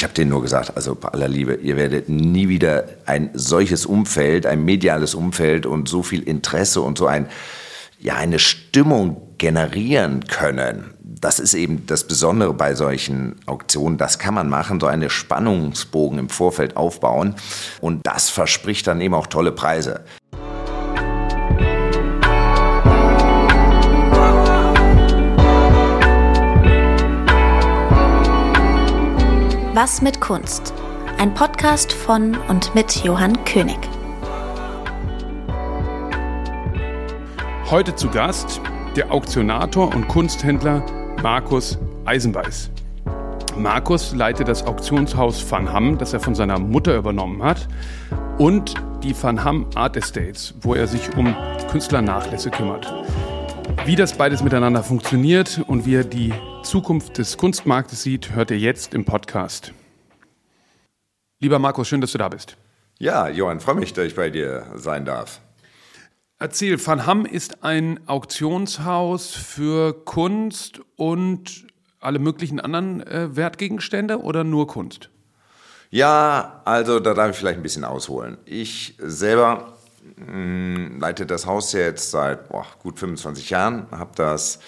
Ich habe denen nur gesagt, also bei aller Liebe, ihr werdet nie wieder ein solches Umfeld, ein mediales Umfeld und so viel Interesse und so ein, ja, eine Stimmung generieren können. Das ist eben das Besondere bei solchen Auktionen. Das kann man machen, so eine Spannungsbogen im Vorfeld aufbauen. Und das verspricht dann eben auch tolle Preise. Was mit Kunst? Ein Podcast von und mit Johann König. Heute zu Gast der Auktionator und Kunsthändler Markus Eisenbeiß. Markus leitet das Auktionshaus Van Hamm, das er von seiner Mutter übernommen hat, und die Van Hamm Art Estates, wo er sich um Künstlernachlässe kümmert. Wie das beides miteinander funktioniert und wie er die Zukunft des Kunstmarktes sieht, hört ihr jetzt im Podcast. Lieber Markus, schön, dass du da bist. Ja, Johann, freue mich, dass ich bei dir sein darf. Erzähl, Van Hamm ist ein Auktionshaus für Kunst und alle möglichen anderen äh, Wertgegenstände oder nur Kunst? Ja, also da darf ich vielleicht ein bisschen ausholen. Ich selber mh, leite das Haus jetzt seit boah, gut 25 Jahren, habe das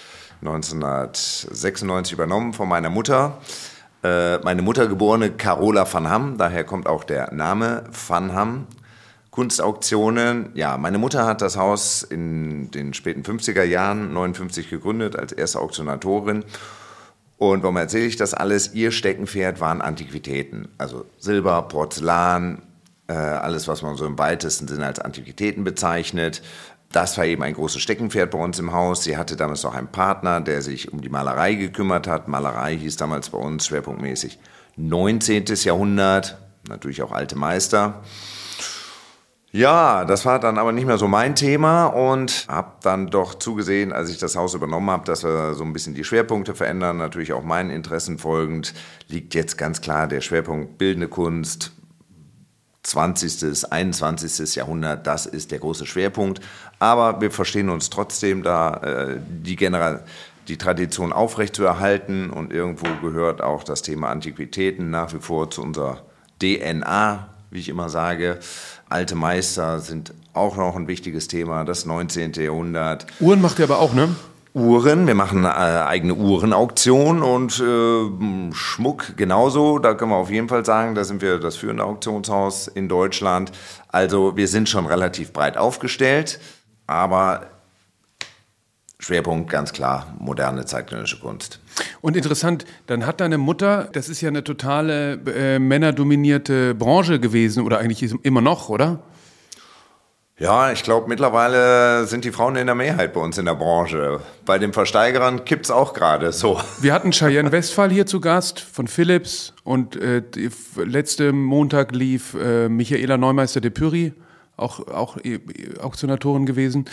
1996 übernommen von meiner Mutter. Äh, meine Mutter geborene Carola van Ham, daher kommt auch der Name van Ham. Kunstauktionen, ja, meine Mutter hat das Haus in den späten 50er Jahren, 59 gegründet, als erste Auktionatorin. Und warum erzähle ich das alles? Ihr Steckenpferd waren Antiquitäten, also Silber, Porzellan, äh, alles, was man so im weitesten Sinne als Antiquitäten bezeichnet. Das war eben ein großes Steckenpferd bei uns im Haus. Sie hatte damals noch einen Partner, der sich um die Malerei gekümmert hat. Malerei hieß damals bei uns schwerpunktmäßig 19. Jahrhundert, natürlich auch alte Meister. Ja, das war dann aber nicht mehr so mein Thema und habe dann doch zugesehen, als ich das Haus übernommen habe, dass wir so ein bisschen die Schwerpunkte verändern. Natürlich auch meinen Interessen folgend liegt jetzt ganz klar der Schwerpunkt bildende Kunst, 20., 21. Jahrhundert, das ist der große Schwerpunkt. Aber wir verstehen uns trotzdem da, äh, die, Genera die Tradition aufrechtzuerhalten und irgendwo gehört auch das Thema Antiquitäten nach wie vor zu unserer DNA, wie ich immer sage. Alte Meister sind auch noch ein wichtiges Thema, das 19. Jahrhundert. Uhren macht ihr aber auch, ne? Uhren, wir machen eine äh, eigene Uhrenauktion und äh, Schmuck genauso. Da können wir auf jeden Fall sagen, da sind wir das führende Auktionshaus in Deutschland. Also wir sind schon relativ breit aufgestellt, aber Schwerpunkt ganz klar moderne zeitgenössische Kunst. Und interessant, dann hat deine Mutter, das ist ja eine totale äh, männerdominierte Branche gewesen oder eigentlich immer noch, oder? Ja, ich glaube, mittlerweile sind die Frauen in der Mehrheit bei uns in der Branche. Bei den Versteigerern kippt es auch gerade so. Wir hatten Cheyenne Westphal hier zu Gast von Philips und äh, letzte Montag lief äh, Michaela Neumeister de Püri, auch, auch Auktionatorin gewesen.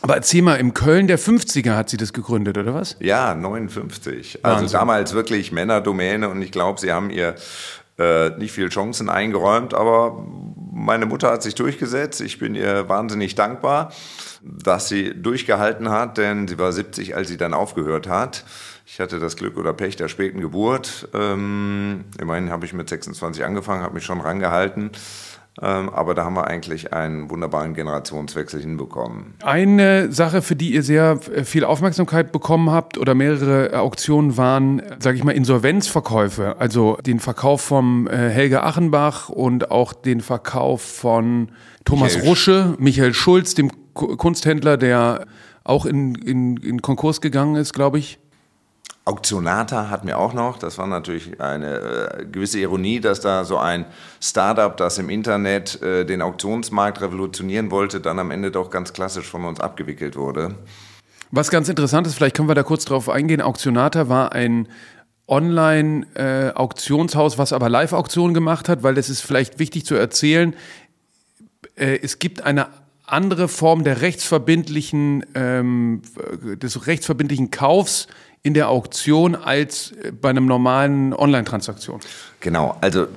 Aber erzähl mal, im Köln der 50er hat sie das gegründet, oder was? Ja, 59. Also Wahnsinn. damals wirklich Männerdomäne und ich glaube, sie haben ihr äh, nicht viel Chancen eingeräumt, aber meine Mutter hat sich durchgesetzt. Ich bin ihr wahnsinnig dankbar, dass sie durchgehalten hat, denn sie war 70, als sie dann aufgehört hat. Ich hatte das Glück oder Pech der späten Geburt. Ähm, immerhin habe ich mit 26 angefangen, habe mich schon rangehalten. Ähm, aber da haben wir eigentlich einen wunderbaren Generationswechsel hinbekommen. Eine Sache, für die ihr sehr äh, viel Aufmerksamkeit bekommen habt oder mehrere Auktionen waren, sage ich mal, Insolvenzverkäufe. Also den Verkauf vom äh, Helge Achenbach und auch den Verkauf von Thomas Michael Rusche, Michael Schulz, dem Kunsthändler, der auch in, in, in Konkurs gegangen ist, glaube ich. Auktionata hatten wir auch noch. Das war natürlich eine äh, gewisse Ironie, dass da so ein Startup, das im Internet äh, den Auktionsmarkt revolutionieren wollte, dann am Ende doch ganz klassisch von uns abgewickelt wurde. Was ganz interessant ist, vielleicht können wir da kurz drauf eingehen. Auktionata war ein Online-Auktionshaus, äh, was aber Live-Auktionen gemacht hat, weil das ist vielleicht wichtig zu erzählen. Äh, es gibt eine andere Form der rechtsverbindlichen, ähm, des rechtsverbindlichen Kaufs in der Auktion als bei einem normalen Online-Transaktion. Genau, also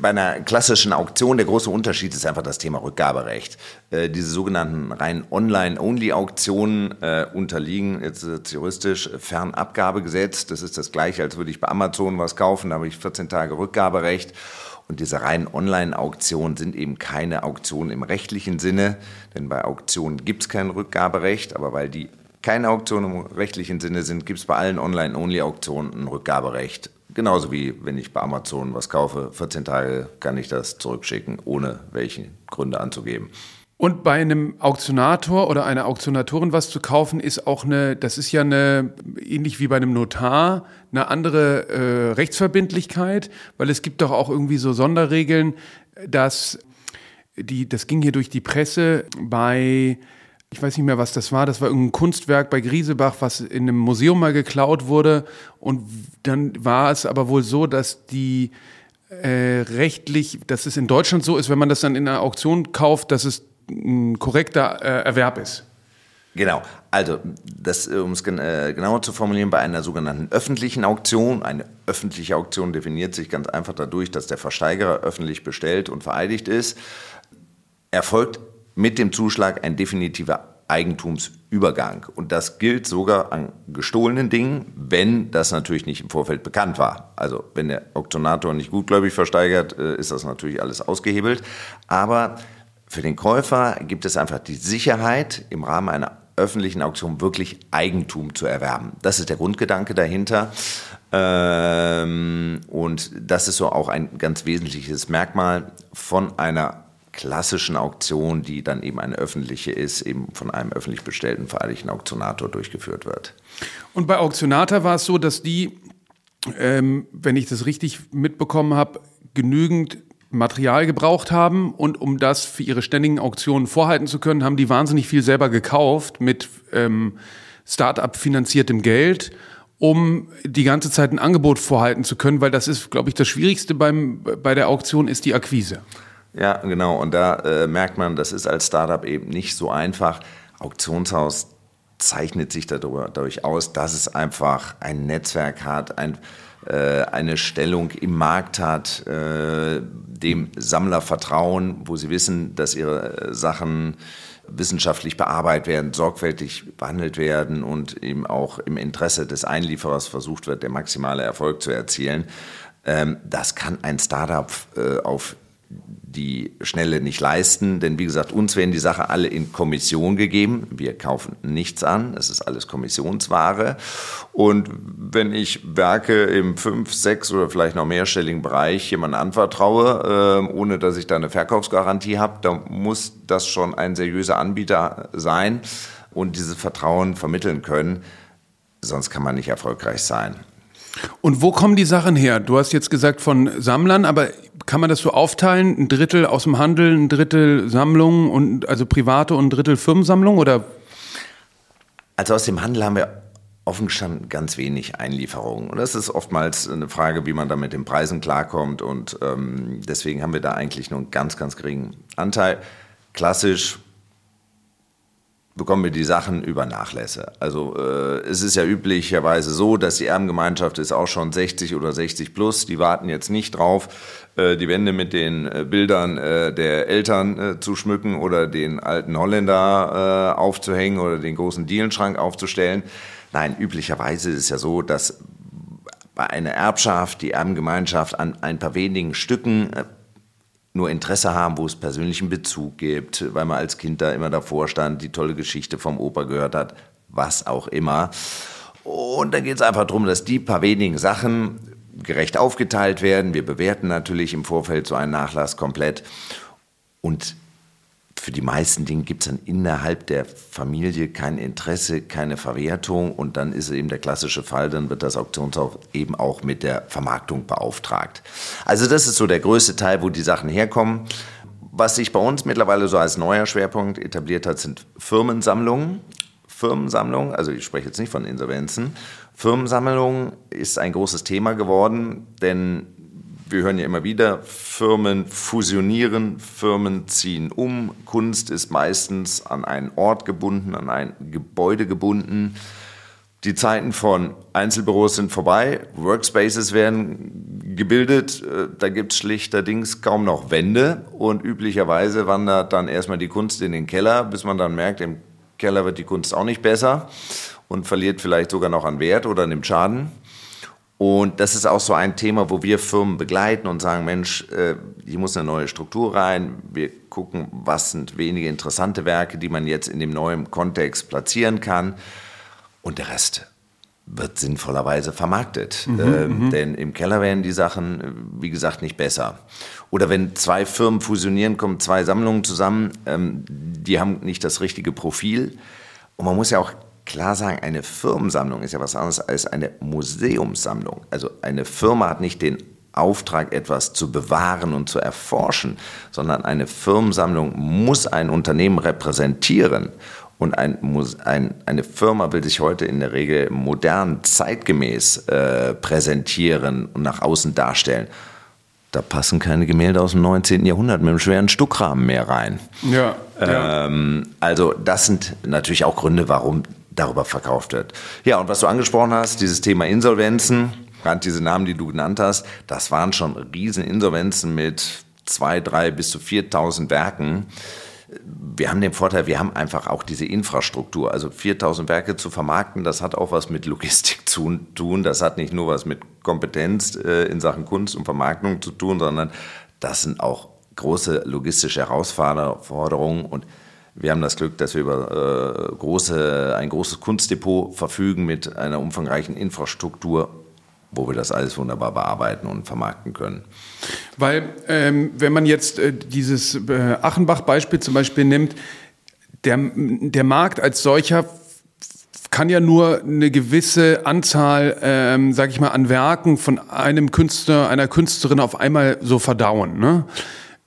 bei einer klassischen Auktion, der große Unterschied ist einfach das Thema Rückgaberecht. Äh, diese sogenannten rein Online-Only-Auktionen äh, unterliegen jetzt ist juristisch Fernabgabegesetz. Das ist das gleiche, als würde ich bei Amazon was kaufen, da habe ich 14 Tage Rückgaberecht. Und diese reinen Online-Auktionen sind eben keine Auktionen im rechtlichen Sinne, denn bei Auktionen gibt es kein Rückgaberecht, aber weil die keine Auktionen im rechtlichen Sinne sind, gibt es bei allen Online-Only-Auktionen ein Rückgaberecht. Genauso wie wenn ich bei Amazon was kaufe, 14 Tage kann ich das zurückschicken, ohne welche Gründe anzugeben. Und bei einem Auktionator oder einer Auktionatorin was zu kaufen, ist auch eine, das ist ja eine, ähnlich wie bei einem Notar, eine andere äh, Rechtsverbindlichkeit, weil es gibt doch auch irgendwie so Sonderregeln, dass die, das ging hier durch die Presse bei, ich weiß nicht mehr, was das war, das war irgendein Kunstwerk bei Griesebach, was in einem Museum mal geklaut wurde. Und dann war es aber wohl so, dass die äh, rechtlich, dass es in Deutschland so ist, wenn man das dann in einer Auktion kauft, dass es ein korrekter äh, Erwerb ist. Genau, also um es gen äh, genauer zu formulieren, bei einer sogenannten öffentlichen Auktion, eine öffentliche Auktion definiert sich ganz einfach dadurch, dass der Versteigerer öffentlich bestellt und vereidigt ist, erfolgt mit dem Zuschlag ein definitiver Eigentumsübergang. Und das gilt sogar an gestohlenen Dingen, wenn das natürlich nicht im Vorfeld bekannt war. Also wenn der Auktionator nicht gutgläubig versteigert, äh, ist das natürlich alles ausgehebelt. Aber für den Käufer gibt es einfach die Sicherheit, im Rahmen einer öffentlichen Auktion wirklich Eigentum zu erwerben. Das ist der Grundgedanke dahinter. Ähm, und das ist so auch ein ganz wesentliches Merkmal von einer klassischen Auktion, die dann eben eine öffentliche ist, eben von einem öffentlich bestellten vereinigten Auktionator durchgeführt wird. Und bei Auktionator war es so, dass die, ähm, wenn ich das richtig mitbekommen habe, genügend Material gebraucht haben und um das für ihre ständigen Auktionen vorhalten zu können, haben die wahnsinnig viel selber gekauft mit ähm, Start-up finanziertem Geld, um die ganze Zeit ein Angebot vorhalten zu können, weil das ist, glaube ich, das Schwierigste beim, bei der Auktion ist die Akquise. Ja, genau. Und da äh, merkt man, das ist als Startup eben nicht so einfach. Auktionshaus zeichnet sich dadurch aus, dass es einfach ein Netzwerk hat, ein äh, eine Stellung im Markt hat, äh, dem Sammler vertrauen, wo sie wissen, dass ihre äh, Sachen wissenschaftlich bearbeitet werden, sorgfältig behandelt werden und eben auch im Interesse des Einlieferers versucht wird, der maximale Erfolg zu erzielen. Ähm, das kann ein Startup auf die Schnelle nicht leisten, denn wie gesagt, uns werden die Sachen alle in Kommission gegeben. Wir kaufen nichts an, es ist alles Kommissionsware. Und wenn ich Werke im fünf, sechs oder vielleicht noch mehrstelligen Bereich jemandem anvertraue, äh, ohne dass ich da eine Verkaufsgarantie habe, dann muss das schon ein seriöser Anbieter sein und dieses Vertrauen vermitteln können. Sonst kann man nicht erfolgreich sein. Und wo kommen die Sachen her? Du hast jetzt gesagt von Sammlern, aber kann man das so aufteilen? Ein Drittel aus dem Handel, ein Drittel Sammlung und also private und ein Drittel Firmensammlung oder? Also aus dem Handel haben wir offen gestanden ganz wenig Einlieferungen. Und das ist oftmals eine Frage, wie man da mit den Preisen klarkommt. Und ähm, deswegen haben wir da eigentlich nur einen ganz, ganz geringen Anteil. Klassisch bekommen wir die Sachen über Nachlässe. Also äh, es ist ja üblicherweise so, dass die Erbengemeinschaft ist auch schon 60 oder 60 plus. Die warten jetzt nicht drauf, äh, die Wände mit den äh, Bildern äh, der Eltern äh, zu schmücken oder den alten Holländer äh, aufzuhängen oder den großen Dielenschrank aufzustellen. Nein, üblicherweise ist es ja so, dass bei einer Erbschaft die Erbengemeinschaft an ein paar wenigen Stücken nur Interesse haben, wo es persönlichen Bezug gibt, weil man als Kind da immer davor stand, die tolle Geschichte vom Opa gehört hat, was auch immer. Und dann geht es einfach darum, dass die paar wenigen Sachen gerecht aufgeteilt werden. Wir bewerten natürlich im Vorfeld so einen Nachlass komplett. Und für die meisten Dinge gibt es dann innerhalb der Familie kein Interesse, keine Verwertung und dann ist eben der klassische Fall, dann wird das Auktionshaus eben auch mit der Vermarktung beauftragt. Also das ist so der größte Teil, wo die Sachen herkommen. Was sich bei uns mittlerweile so als neuer Schwerpunkt etabliert hat, sind Firmensammlungen. Firmensammlungen, also ich spreche jetzt nicht von Insolvenzen. Firmensammlungen ist ein großes Thema geworden, denn wir hören ja immer wieder, Firmen fusionieren, Firmen ziehen um. Kunst ist meistens an einen Ort gebunden, an ein Gebäude gebunden. Die Zeiten von Einzelbüros sind vorbei, Workspaces werden gebildet, äh, da gibt es schlichterdings kaum noch Wände und üblicherweise wandert dann erstmal die Kunst in den Keller, bis man dann merkt, im Keller wird die Kunst auch nicht besser und verliert vielleicht sogar noch an Wert oder nimmt Schaden. Und das ist auch so ein Thema, wo wir Firmen begleiten und sagen, Mensch, äh, hier muss eine neue Struktur rein. Wir gucken, was sind wenige interessante Werke, die man jetzt in dem neuen Kontext platzieren kann. Und der Rest wird sinnvollerweise vermarktet. Mhm, ähm, mhm. denn im Keller werden die Sachen, wie gesagt, nicht besser. Oder wenn zwei Firmen fusionieren, kommen zwei Sammlungen zusammen, ähm, die haben nicht das richtige Profil. Und man muss ja auch klar sagen, eine Firmensammlung ist ja was anderes als eine Museumssammlung. Also eine Firma hat nicht den Auftrag, etwas zu bewahren und zu erforschen, sondern eine Firmensammlung muss ein Unternehmen repräsentieren. Und ein, ein, eine Firma will sich heute in der Regel modern, zeitgemäß äh, präsentieren und nach außen darstellen. Da passen keine Gemälde aus dem 19. Jahrhundert mit einem schweren Stuckrahmen mehr rein. Ja, ähm, ja. Also das sind natürlich auch Gründe, warum darüber verkauft wird. Ja, und was du angesprochen hast, dieses Thema Insolvenzen, gerade diese Namen, die du genannt hast, das waren schon Rieseninsolvenzen mit zwei, drei bis zu 4.000 Werken wir haben den Vorteil, wir haben einfach auch diese Infrastruktur. Also 4000 Werke zu vermarkten, das hat auch was mit Logistik zu tun. Das hat nicht nur was mit Kompetenz äh, in Sachen Kunst und Vermarktung zu tun, sondern das sind auch große logistische Herausforderungen. Und wir haben das Glück, dass wir über äh, große, ein großes Kunstdepot verfügen mit einer umfangreichen Infrastruktur wo wir das alles wunderbar bearbeiten und vermarkten können. Weil, ähm, wenn man jetzt äh, dieses äh, Achenbach-Beispiel zum Beispiel nimmt, der, der Markt als solcher kann ja nur eine gewisse Anzahl, ähm, sag ich mal, an Werken von einem Künstler, einer Künstlerin auf einmal so verdauen. Ne?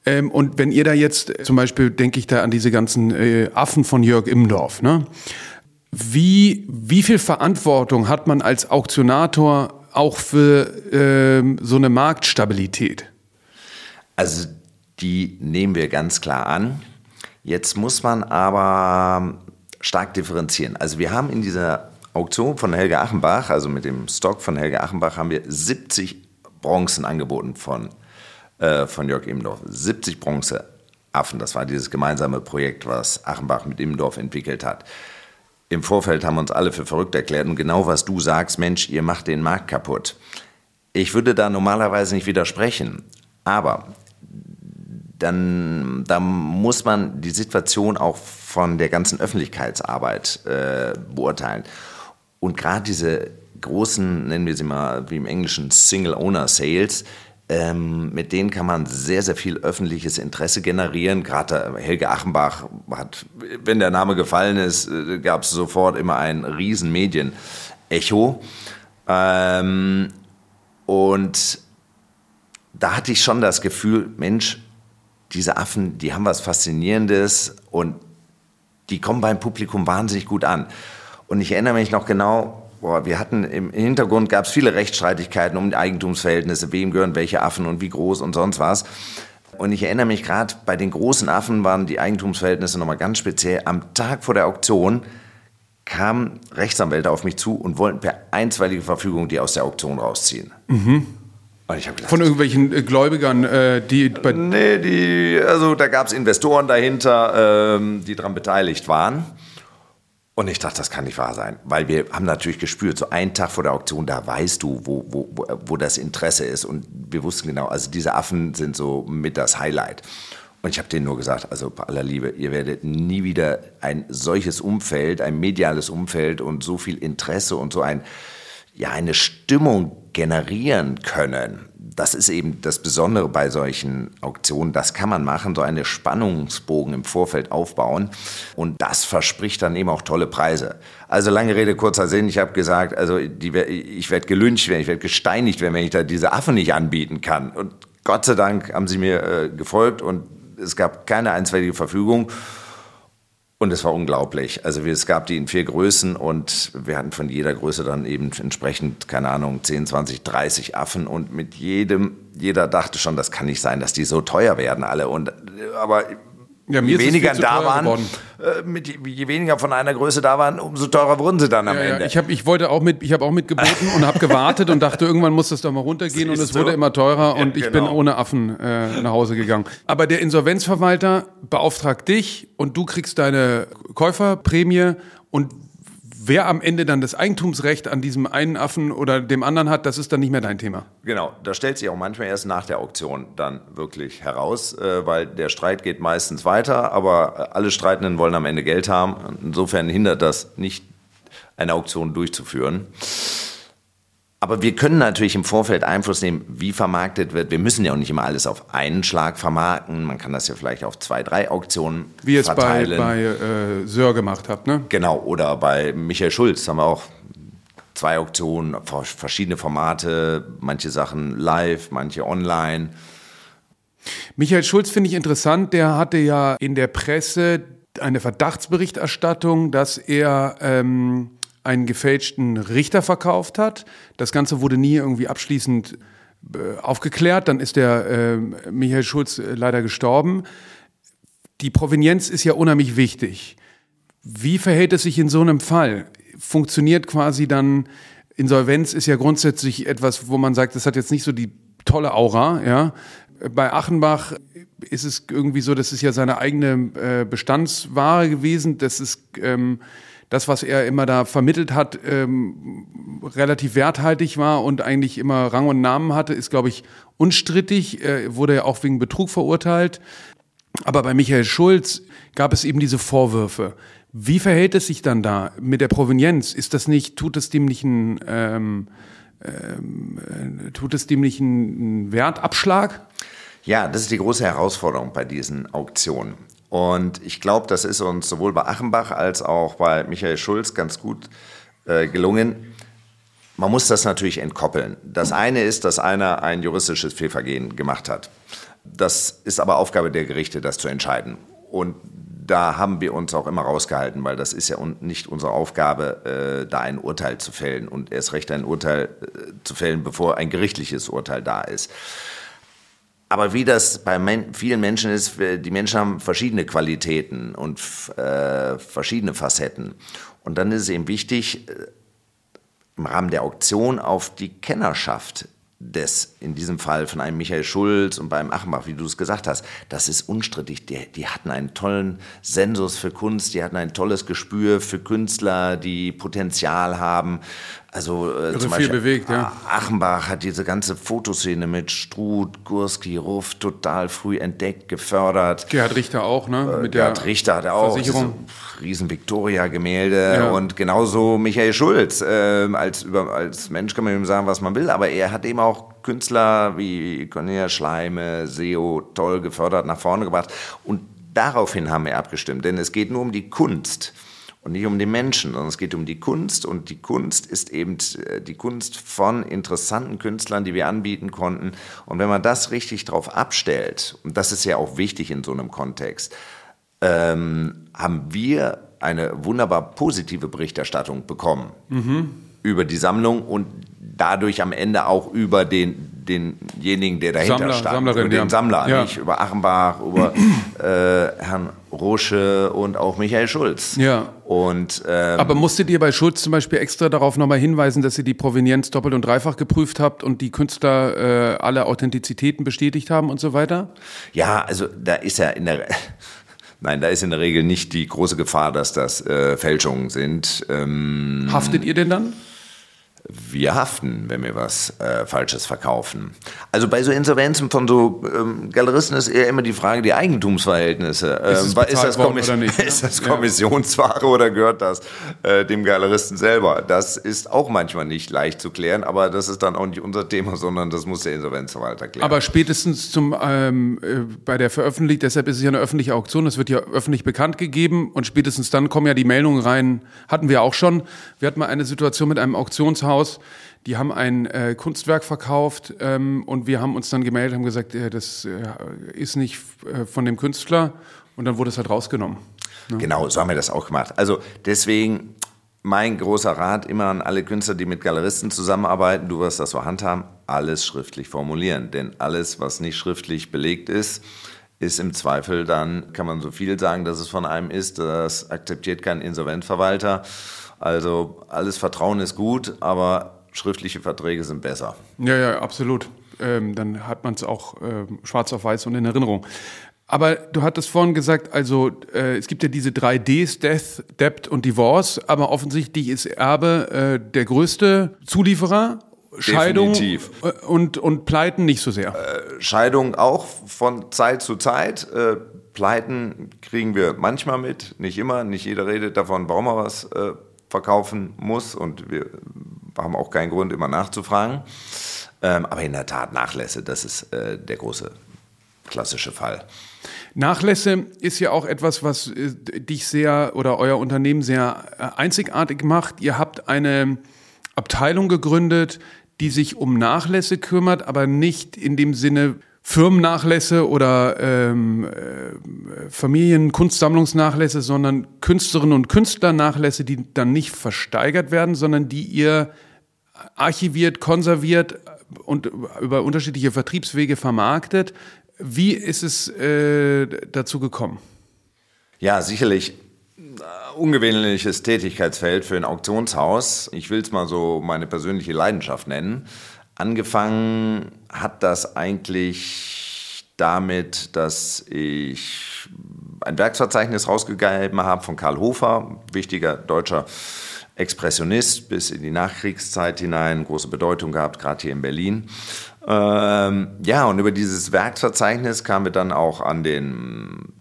Ähm, und wenn ihr da jetzt, zum Beispiel denke ich da an diese ganzen äh, Affen von Jörg Imdorf, ne? Wie, wie viel Verantwortung hat man als Auktionator auch für ähm, so eine Marktstabilität? Also die nehmen wir ganz klar an. Jetzt muss man aber stark differenzieren. Also wir haben in dieser Auktion von Helge Achenbach, also mit dem Stock von Helge Achenbach, haben wir 70 Bronzen angeboten von, äh, von Jörg Immendorf. 70 Bronzeaffen, das war dieses gemeinsame Projekt, was Achenbach mit Immendorf entwickelt hat im Vorfeld haben uns alle für verrückt erklärt und genau was du sagst, Mensch, ihr macht den Markt kaputt. Ich würde da normalerweise nicht widersprechen, aber dann, da muss man die Situation auch von der ganzen Öffentlichkeitsarbeit äh, beurteilen. Und gerade diese großen, nennen wir sie mal wie im Englischen Single-Owner-Sales, ähm, mit denen kann man sehr, sehr viel öffentliches Interesse generieren. Gerade Helge Achenbach hat, wenn der Name gefallen ist, äh, gab es sofort immer ein riesen Medienecho. Ähm, und da hatte ich schon das Gefühl, Mensch, diese Affen, die haben was Faszinierendes und die kommen beim Publikum wahnsinnig gut an. Und ich erinnere mich noch genau, boah, wir hatten im Hintergrund gab es viele Rechtsstreitigkeiten um die Eigentumsverhältnisse, wem gehören welche Affen und wie groß und sonst was. Und ich erinnere mich gerade, bei den großen Affen waren die Eigentumsverhältnisse nochmal ganz speziell. Am Tag vor der Auktion kamen Rechtsanwälte auf mich zu und wollten per einstweilige Verfügung die aus der Auktion rausziehen. Mhm. Gedacht, Von irgendwelchen äh, Gläubigern, äh, die bei Nee, die, also da gab es Investoren dahinter, ähm, die daran beteiligt waren. Und ich dachte, das kann nicht wahr sein, weil wir haben natürlich gespürt, so einen Tag vor der Auktion, da weißt du, wo, wo, wo das Interesse ist. Und wir wussten genau, also diese Affen sind so mit das Highlight. Und ich habe denen nur gesagt, also bei aller Liebe, ihr werdet nie wieder ein solches Umfeld, ein mediales Umfeld und so viel Interesse und so ein, ja, eine Stimmung generieren können das ist eben das Besondere bei solchen Auktionen. Das kann man machen, so eine Spannungsbogen im Vorfeld aufbauen. Und das verspricht dann eben auch tolle Preise. Also lange Rede, kurzer Sinn. Ich habe gesagt, also die, ich werde gelüncht werden, ich werde gesteinigt werden, wenn ich da diese Affen nicht anbieten kann. Und Gott sei Dank haben sie mir äh, gefolgt und es gab keine einstweilige Verfügung. Und es war unglaublich. Also es gab die in vier Größen und wir hatten von jeder Größe dann eben entsprechend, keine Ahnung, 10, 20, 30 Affen und mit jedem, jeder dachte schon, das kann nicht sein, dass die so teuer werden alle. Und, aber Ja, mir je ist es weniger da waren, äh, mit, je weniger von einer Größe da waren, umso teurer wurden sie dann am Ja, ja, Ende. ich habe, ich wollte auch mit, ich habe auch mitgeboten und habe gewartet und dachte, irgendwann muss das doch mal runtergehen und es wurde immer teurer und Ja, ich bin genau. ohne Affen äh, nach Hause gegangen. Aber der Insolvenzverwalter beauftragt dich und du kriegst deine Käuferprämie und wer am Ende dann das Eigentumsrecht an diesem einen Affen oder dem anderen hat, das ist dann nicht mehr dein Thema. Genau, das stellt sich auch manchmal erst nach der Auktion dann wirklich heraus, äh, weil der Streit geht meistens weiter, aber alle Streitenden wollen am Ende Geld haben. Insofern hindert das nicht, eine Auktion durchzuführen. Aber wir können natürlich im Vorfeld Einfluss nehmen, wie vermarktet wird. Wir müssen ja auch nicht immer alles auf einen Schlag vermarkten. Man kann das ja vielleicht auf zwei, drei Auktionen Wie ihr es bei, verteilen. bei äh, Sör gemacht habt, ne? Genau, oder bei Michael Schulz haben wir auch zwei Auktionen, verschiedene Formate, manche Sachen live, manche online. Michael Schulz finde ich interessant. Der hatte ja in der Presse eine Verdachtsberichterstattung, dass er ähm, einen gefälschten Richter verkauft hat. Das Ganze wurde nie irgendwie abschließend äh, aufgeklärt. Dann ist der ähm, Michael Schulz äh, leider gestorben. Die Provenienz ist ja unheimlich wichtig. Wie verhält es sich in so einem Fall? Funktioniert quasi dann, Insolvenz ist ja grundsätzlich etwas, wo man sagt, das hat jetzt nicht so die tolle Aura, ja. Bei Achenbach ist es irgendwie so, das ist ja seine eigene äh, Bestandsware gewesen. Das ist ähm, das, was er immer da vermittelt hat, ähm, relativ werthaltig war und eigentlich immer Rang und Namen hatte, ist, glaube ich, unstrittig. Äh, wurde ja auch wegen Betrug verurteilt. Aber bei Michael Schulz gab es eben diese Vorwürfe. Wie verhält es sich dann da mit der Provenienz? Ist das nicht, tut es dem nicht einen, ähm, ähm, äh, tut es dem nicht einen Wertabschlag? Ja, das ist die große Herausforderung bei diesen Auktionen. Und ich glaube, das ist uns sowohl bei Achenbach als auch bei Michael Schulz ganz gut äh, gelungen. Man muss das natürlich entkoppeln. Das eine ist, dass einer ein juristisches Fehlvergehen gemacht hat. Das ist aber Aufgabe der Gerichte, das zu entscheiden. Und da haben wir uns auch immer rausgehalten, weil das ist ja nicht unsere Aufgabe, äh, da ein Urteil zu fällen und erst recht ein Urteil äh, zu fällen, bevor ein gerichtliches Urteil da ist. Aber wie das bei men vielen Menschen ist, die Menschen haben verschiedene Qualitäten und äh, verschiedene Facetten. Und dann ist es eben wichtig, äh, im Rahmen der Auktion auf die Kennerschaft des, in diesem Fall von einem Michael Schulz und beim Achenbach, wie du es gesagt hast, das ist unstrittig. Die, die hatten einen tollen Sensus für Kunst, die hatten ein tolles Gespür für Künstler, die Potenzial haben. Also äh, zum viel Beispiel bewegt, ja. Achenbach hat diese ganze Fotoszene mit Struth, Gurski, Ruff total früh entdeckt, gefördert. Gerhard Richter auch, ne? Mit der Gerd Richter hat auch Versicherung. riesen Victoria-Gemälde Ja. und genauso Michael Schulz. Ähm, als, über, als Mensch kann man ihm sagen, was man will, aber er hat eben auch Künstler wie Cornelia Schleime, Seo toll gefördert, nach vorne gebracht. Und daraufhin haben wir abgestimmt, denn es geht nur um die Kunst und nicht um den Menschen, sondern es geht um die Kunst und die Kunst ist eben äh, die Kunst von interessanten Künstlern, die wir anbieten konnten. Und wenn man das richtig drauf abstellt, und das ist ja auch wichtig in so einem Kontext, ähm, haben wir eine wunderbar positive Berichterstattung bekommen über die Sammlung und dadurch am Ende auch über den, denjenigen, der dahinter Sammler, stand. Sammlerin, über den ja. Sammler, Ja. nicht über Achenbach, über äh, Herrn Rosche und auch Michael Schulz. Ja. Und ähm, Aber musstet ihr bei Schulz zum Beispiel extra darauf nochmal hinweisen, dass ihr die Provenienz doppelt und dreifach geprüft habt und die Künstler äh, alle Authentizitäten bestätigt haben und so weiter? Ja, also da ist ja in der Nein, da ist in der Regel nicht die große Gefahr, dass das äh, Fälschungen sind. Ähm, Haftet ihr denn dann? Wir haften, wenn wir was äh, Falsches verkaufen. Also bei so Insolvenzen von so ähm, Galeristen ist eher immer die Frage die Eigentumsverhältnisse. Ähm, war- bezahlt das, oder nicht, ne? ist das. Kommissionsware oder gehört das äh, dem Galeristen selber? Das ist auch manchmal nicht leicht zu klären, aber das ist dann auch nicht unser Thema, sondern das muss der Insolvenzverwalter klären. Aber spätestens zum ähm, äh, bei der Veröffentlichung, deshalb ist es ja eine öffentliche Auktion, das wird ja öffentlich bekannt gegeben und spätestens dann kommen ja die Meldungen rein, hatten wir auch schon. Wir hatten mal eine Situation mit einem Auktionshaus, die haben ein äh, Kunstwerk verkauft ähm, und wir haben uns dann gemeldet, haben gesagt, äh, das äh, ist nicht äh, von dem Künstler und dann wurde es halt rausgenommen. Genau, so haben wir das auch gemacht. Also deswegen mein großer Rat immer an alle Künstler, die mit Galeristen zusammenarbeiten, du wirst das so handhaben, alles schriftlich formulieren. Denn alles, was nicht schriftlich belegt ist, ist im Zweifel dann, kann man so viel sagen, dass es von einem ist, das akzeptiert kein Insolvenzverwalter. Also alles Vertrauen ist gut, aber schriftliche Verträge sind besser. Ja, ja, absolut. Ähm, dann hat man es auch äh, schwarz auf weiß und in Erinnerung. Aber du hattest vorhin gesagt, also äh, es gibt ja diese drei Ds, Death, Debt und Divorce, aber offensichtlich ist Erbe äh, der größte Zulieferer. Scheidung Definitiv. äh, und, und Pleiten nicht so sehr. Äh, Scheidung auch von Zeit zu Zeit. Äh, Pleiten kriegen wir manchmal mit, nicht immer. Nicht jeder redet davon, warum er was äh, verkaufen muss. Und wir haben auch keinen Grund, immer nachzufragen. Ähm, aber in der Tat Nachlässe, das ist äh, der große klassische Fall. Nachlässe ist ja auch etwas, was äh, dich sehr oder euer Unternehmen sehr äh, einzigartig macht. Ihr habt eine Abteilung gegründet, die sich um Nachlässe kümmert, aber nicht in dem Sinne Firmennachlässe oder ähm, äh, Familienkunstsammlungsnachlässe, sondern Künstlerinnen und Künstlernachlässe, die dann nicht versteigert werden, sondern die ihr archiviert, konserviert und über unterschiedliche Vertriebswege vermarktet. Wie ist es äh, dazu gekommen? Ja, sicherlich äh, ungewöhnliches Tätigkeitsfeld für ein Auktionshaus. Ich will es mal so meine persönliche Leidenschaft nennen. Angefangen hat das eigentlich damit, dass ich ein Werksverzeichnis rausgegeben habe von Karl Hofer, wichtiger deutscher Expressionist bis in die Nachkriegszeit hinein, große Bedeutung gehabt, gerade hier in Berlin. Ähm, ja, und über dieses Werksverzeichnis kamen wir dann auch an den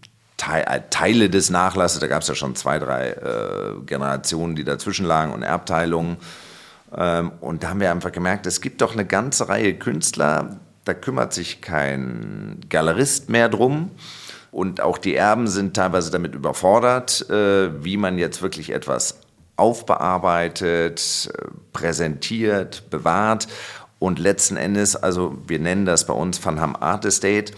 äh, Teile des Nachlasses, da gab es ja schon zwei, drei äh, Generationen, die dazwischen lagen und Erbteilungen. Ähm, und da haben wir einfach gemerkt, es gibt doch eine ganze Reihe Künstler, da kümmert sich kein Galerist mehr drum. Und auch die Erben sind teilweise damit überfordert, äh, wie man jetzt wirklich etwas aufbearbeitet, äh, präsentiert, bewahrt. Und letzten Endes, also wir nennen das bei uns Van Ham Art Estate,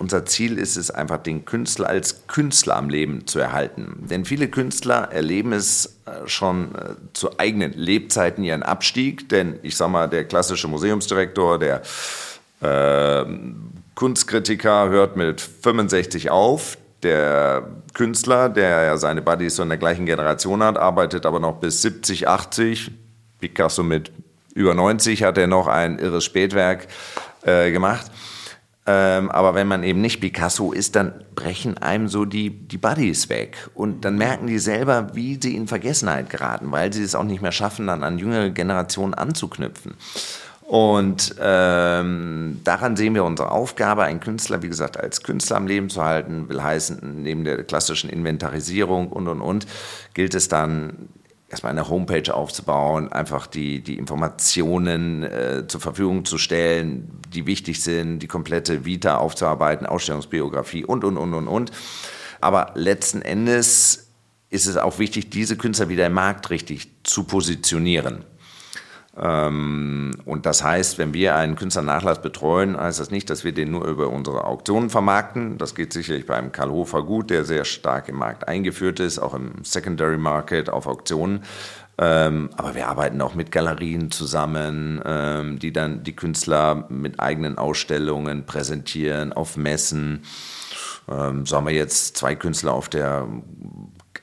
unser Ziel ist es einfach, den Künstler als Künstler am Leben zu erhalten. Denn viele Künstler erleben es äh, schon äh, zu eigenen Lebzeiten ihren Abstieg. Denn ich sage mal, der klassische Museumsdirektor, der äh, Kunstkritiker hört mit 65 auf. Der Künstler, der ja seine Buddies so in der gleichen Generation hat, arbeitet aber noch bis 70, 80. Picasso mit über 90 hat er noch ein irres Spätwerk äh, gemacht. Ähm, aber wenn man eben nicht Picasso ist, dann brechen einem so die, die Buddies weg. Und dann merken die selber, wie sie in Vergessenheit geraten, weil sie es auch nicht mehr schaffen, dann an jüngere Generationen anzuknüpfen. Und ähm, daran sehen wir unsere Aufgabe, einen Künstler, wie gesagt, als Künstler am Leben zu halten, will heißen, neben der klassischen Inventarisierung und, und, und, gilt es dann, erstmal eine Homepage aufzubauen, einfach die, die Informationen äh, zur Verfügung zu stellen, die wichtig sind, die komplette Vita aufzuarbeiten, Ausstellungsbiografie und, und, und, und, und. Aber letzten Endes ist es auch wichtig, diese Künstler wieder im Markt richtig zu positionieren. Ähm, und das heißt, wenn wir einen Künstlernachlass betreuen, heißt das nicht, dass wir den nur über unsere Auktionen vermarkten. Das geht sicherlich beim Karl Hofer gut, der sehr stark im Markt eingeführt ist, auch im Secondary Market auf Auktionen. Ähm, aber wir arbeiten auch mit Galerien zusammen, ähm, die dann die Künstler mit eigenen Ausstellungen präsentieren auf Messen. So haben wir jetzt zwei Künstler auf der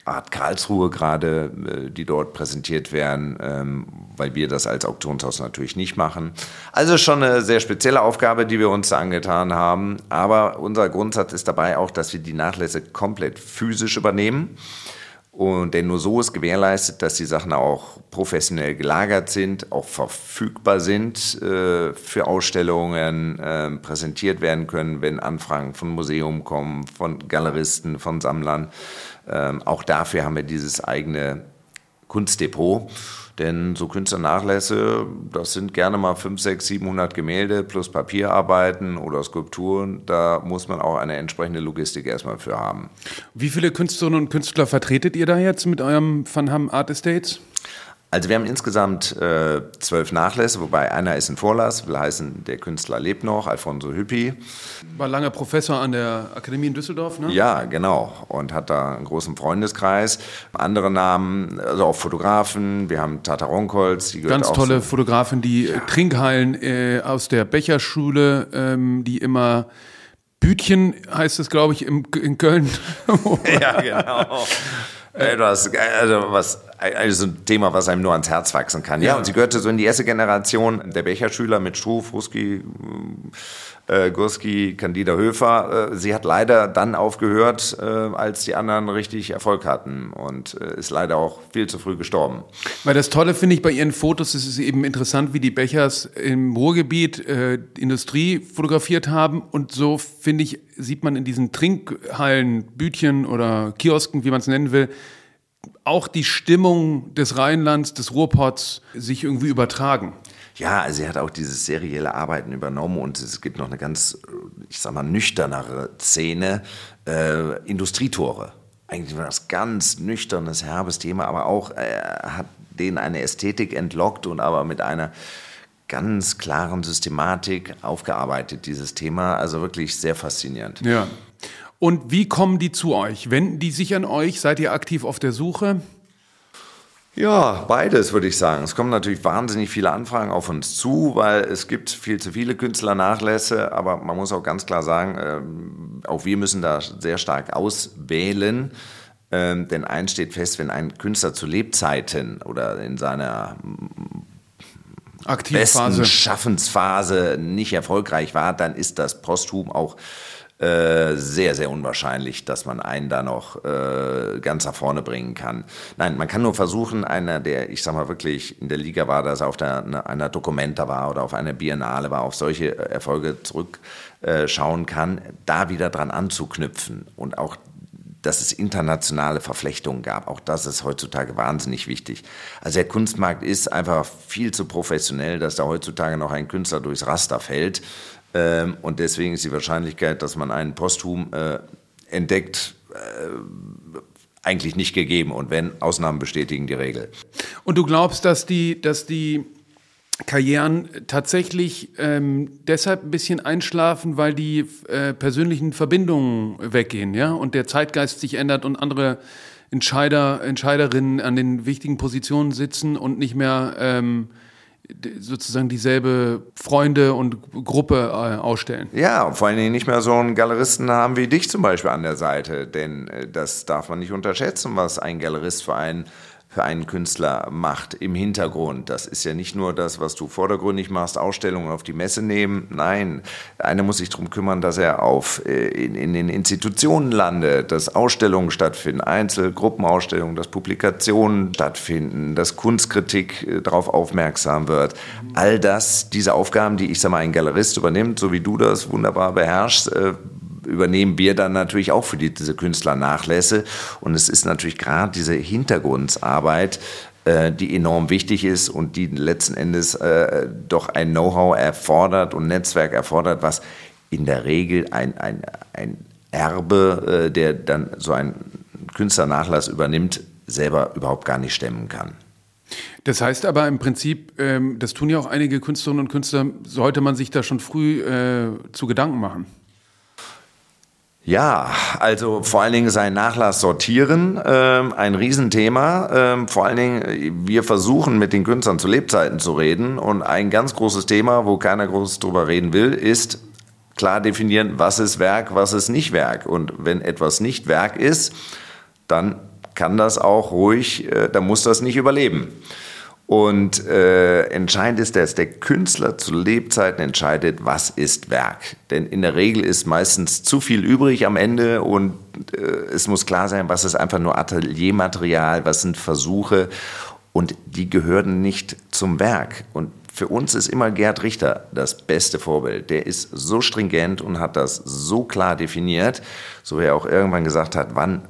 Art Karlsruhe gerade, äh, die dort präsentiert werden, ähm, weil wir das als Auktionshaus natürlich nicht machen. Also schon eine sehr spezielle Aufgabe, die wir uns da angetan haben. Aber unser Grundsatz ist dabei auch, dass wir die Nachlässe komplett physisch übernehmen. Und denn nur so ist gewährleistet, dass die Sachen auch professionell gelagert sind, auch verfügbar sind äh, für Ausstellungen, äh, präsentiert werden können, wenn Anfragen von Museum kommen, von Galeristen, von Sammlern. Ähm, auch dafür haben wir dieses eigene Kunstdepot. Denn so Künstlernachlässe, das sind gerne mal 5, 6, 700 Gemälde plus Papierarbeiten oder Skulpturen. Da muss man auch eine entsprechende Logistik erstmal für haben. Wie viele Künstlerinnen und Künstler vertretet ihr da jetzt mit eurem Van Ham Art Estates? Also wir haben insgesamt äh, zwölf Nachlässe, wobei einer ist ein Vorlass, will heißen, der Künstler lebt noch, Alfonso Hüppi. War lange Professor an der Akademie in Düsseldorf, ne? Ja, genau. Und hat da einen großen Freundeskreis. Andere Namen, also auch Fotografen, wir haben Tata Ronkholz. Die Ganz tolle so. Fotografin, die ja. Trinkhallen äh, aus der Becherschule, ähm, die immer Bütchen heißt es, glaube ich, im, in Köln. ja, genau. Etwas, also was, also ein Thema, was einem nur ans Herz wachsen kann. Ja, ja. und sie gehörte so in die erste Generation der Becherschüler mit Struf, Ruski, äh, Gurski, Candida Höfer. Äh, sie hat leider dann aufgehört, äh, als die anderen richtig Erfolg hatten und äh, ist leider auch viel zu früh gestorben. Weil das Tolle finde ich bei ihren Fotos, ist es eben interessant, wie die Bechers im Ruhrgebiet äh, Industrie fotografiert haben und so finde ich, sieht man in diesen Trinkhallen, Bütchen oder Kiosken, wie man es nennen will, auch die Stimmung des Rheinlands, des Ruhrpots sich irgendwie übertragen. Ja, also er hat auch dieses serielle Arbeiten übernommen und es gibt noch eine ganz, ich sag mal, nüchternere Szene, äh, Industrietore. Eigentlich war das ganz nüchternes, herbes Thema, aber auch äh, hat denen eine Ästhetik entlockt und aber mit einer ganz klaren Systematik aufgearbeitet, dieses Thema. Also wirklich sehr faszinierend. Ja. Und wie kommen die zu euch? Wenden die sich an euch? Seid ihr aktiv auf der Suche? Ja, beides würde ich sagen. Es kommen natürlich wahnsinnig viele Anfragen auf uns zu, weil es gibt viel zu viele Künstlernachlässe, aber man muss auch ganz klar sagen, äh, auch wir müssen da sehr stark auswählen. Ähm, denn eins steht fest, wenn ein Künstler zu Lebzeiten oder in seiner besten Schaffensphase nicht erfolgreich war, dann ist das posthum auch äh, sehr, sehr unwahrscheinlich, dass man einen da noch äh, ganz nach vorne bringen kann. Nein, man kann nur versuchen, einer, der, ich sag mal wirklich in der Liga war, dass er auf der, ne, einer Documenta war oder auf einer Biennale war, auf solche Erfolge zurückschauen äh, kann, da wieder dran anzuknüpfen und auch dass es internationale Verflechtungen gab. Auch das ist heutzutage wahnsinnig wichtig. Also der Kunstmarkt ist einfach viel zu professionell, dass da heutzutage noch ein Künstler durchs Raster fällt. Ähm, und deswegen ist die Wahrscheinlichkeit, dass man einen Posthum äh, entdeckt, äh, eigentlich nicht gegeben. Und wenn, Ausnahmen bestätigen die Regel. Und du glaubst, dass die, dass die Karrieren tatsächlich ähm, deshalb ein bisschen einschlafen, weil die äh, persönlichen Verbindungen weggehen, ja, und der Zeitgeist sich ändert und andere Entscheider, Entscheiderinnen an den wichtigen Positionen sitzen und nicht mehr ähm, sozusagen dieselbe Freunde und Gruppe äh, ausstellen. Ja, vor allen Dingen nicht mehr so einen Galeristen haben wie dich zum Beispiel an der Seite, denn äh, das darf man nicht unterschätzen, was ein Galerist für einen für einen Künstler macht im Hintergrund. Das ist ja nicht nur das, was du vordergründig machst, Ausstellungen auf die Messe nehmen. Nein, einer muss sich darum kümmern, dass er auf, äh, in, in den Institutionen landet, dass Ausstellungen stattfinden, Einzel-, Gruppenausstellungen, dass Publikationen stattfinden, dass Kunstkritik äh, darauf aufmerksam wird. All das, diese Aufgaben, die ich sag mal, ein Galerist übernimmt, so wie du das wunderbar beherrschst, äh, übernehmen wir dann natürlich auch für die, diese Künstlernachlässe. Und es ist natürlich gerade diese Hintergrundarbeit, äh, die enorm wichtig ist und die letzten Endes äh, doch ein Know-how erfordert und Netzwerk erfordert, was in der Regel ein, ein, ein Erbe, äh, der dann so einen Künstlernachlass übernimmt, selber überhaupt gar nicht stemmen kann. Das heißt aber im Prinzip, ähm, das tun ja auch einige Künstlerinnen und Künstler, sollte man sich da schon früh äh, zu Gedanken machen. Ja, also vor allen Dingen sein Nachlass sortieren, ähm, ein Riesenthema. Ähm, vor allen Dingen, wir versuchen mit den Künstlern zu Lebzeiten zu reden und ein ganz großes Thema, wo keiner groß drüber reden will, ist klar definieren, was ist Werk, was ist nicht Werk. Und wenn etwas nicht Werk ist, dann kann das auch ruhig, äh, dann muss das nicht überleben. Und äh, entscheidend ist, dass der Künstler zu Lebzeiten entscheidet, was ist Werk. Denn in der Regel ist meistens zu viel übrig am Ende und äh, es muss klar sein, was ist einfach nur Ateliermaterial, was sind Versuche und die gehören nicht zum Werk. Und für uns ist immer Gerd Richter das beste Vorbild. Der ist so stringent und hat das so klar definiert, so wie er auch irgendwann gesagt hat, wann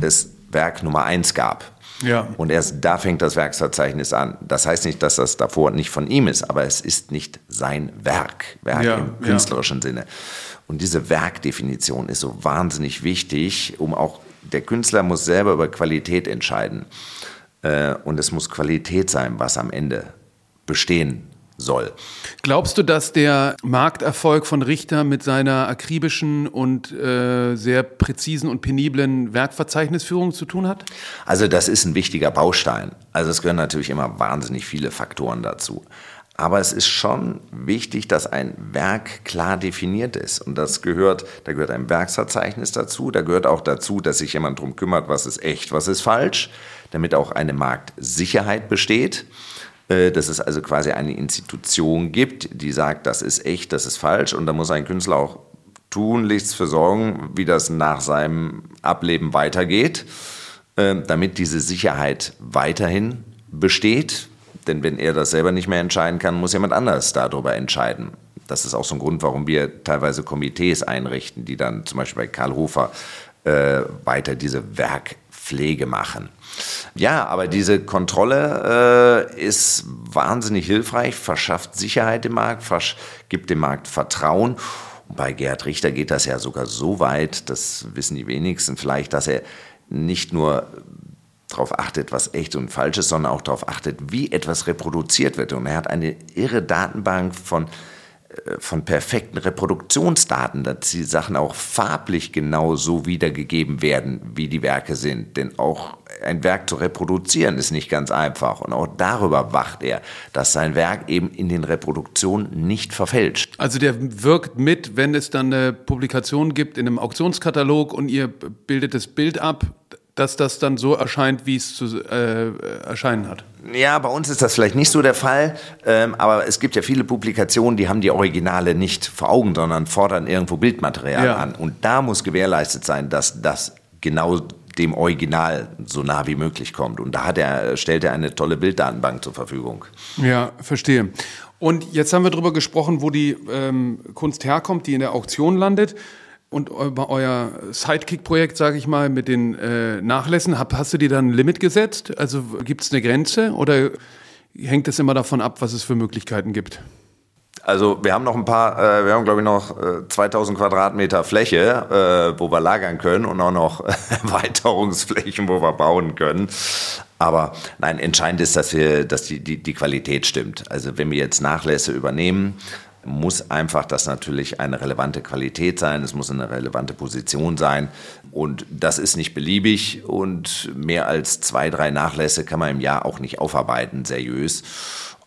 es Werk Nummer eins gab. Ja. Und erst da fängt das Werksverzeichnis an. Das heißt nicht, dass das davor nicht von ihm ist, aber es ist nicht sein Werk, Werk ja, im künstlerischen ja. Sinne. Und diese Werkdefinition ist so wahnsinnig wichtig, um auch, der Künstler muss selber über Qualität entscheiden. Äh, und es muss Qualität sein, was am Ende bestehen soll. Glaubst du, dass der Markterfolg von Richter mit seiner akribischen und äh, sehr präzisen und peniblen Werkverzeichnisführung zu tun hat? Also das ist ein wichtiger Baustein. Also es gehören natürlich immer wahnsinnig viele Faktoren dazu. Aber es ist schon wichtig, dass ein Werk klar definiert ist. Und das gehört, da gehört ein Werksverzeichnis dazu. Da gehört auch dazu, dass sich jemand darum kümmert, was ist echt, was ist falsch, damit auch eine Marktsicherheit besteht. Äh, dass es also quasi eine Institution gibt, die sagt, das ist echt, das ist falsch. Und da muss ein Künstler auch tunlichst für sorgen, wie das nach seinem Ableben weitergeht, äh, damit diese Sicherheit weiterhin besteht denn wenn er das selber nicht mehr entscheiden kann, muss jemand anders darüber entscheiden. Das ist auch so ein Grund, warum wir teilweise Komitees einrichten, die dann zum Beispiel bei Karl Hofer äh, weiter diese Werkpflege machen. Ja, aber diese Kontrolle äh, ist wahnsinnig hilfreich, verschafft Sicherheit im Markt, gibt dem Markt Vertrauen. Und bei Gerhard Richter geht das ja sogar so weit, das wissen die wenigsten vielleicht, dass er nicht nur darauf achtet, was echt und falsch ist, sondern auch darauf achtet, wie etwas reproduziert wird. Und er hat eine irre Datenbank von, von perfekten Reproduktionsdaten, dass die Sachen auch farblich genau so wiedergegeben werden, wie die Werke sind. Denn auch ein Werk zu reproduzieren ist nicht ganz einfach. Und auch darüber wacht er, dass sein Werk eben in den Reproduktionen nicht verfälscht. Also der wirkt mit, wenn es dann eine Publikation gibt in einem Auktionskatalog und ihr bildet das Bild ab, dass das dann so erscheint, wie es zu äh, erscheinen hat. Ja, bei uns ist das vielleicht nicht so der Fall, ähm, aber es gibt ja viele Publikationen, die haben die Originale nicht vor Augen, sondern fordern irgendwo Bildmaterial ja. an. Und da muss gewährleistet sein, dass das genau dem Original so nah wie möglich kommt. Und da hat er, stellt er eine tolle Bilddatenbank zur Verfügung. Ja, verstehe. Und jetzt haben wir darüber gesprochen, wo die ähm, Kunst herkommt, die in der Auktion landet und euer Sidekick-Projekt, sage ich mal, mit den äh, Nachlässen, hab, hast du dir dann ein Limit gesetzt? Also gibt es eine Grenze oder hängt es immer davon ab, was es für Möglichkeiten gibt? Also wir haben noch ein paar, äh, wir haben glaube ich noch äh, 2000 Quadratmeter Fläche, äh, wo wir lagern können und auch noch Erweiterungsflächen, wo wir bauen können. Aber nein, entscheidend ist, dass wir, dass die, die, die Qualität stimmt. Also wenn wir jetzt Nachlässe übernehmen, muss einfach das natürlich eine relevante Qualität sein, es muss eine relevante Position sein und das ist nicht beliebig und mehr als zwei, drei Nachlässe kann man im Jahr auch nicht aufarbeiten, seriös.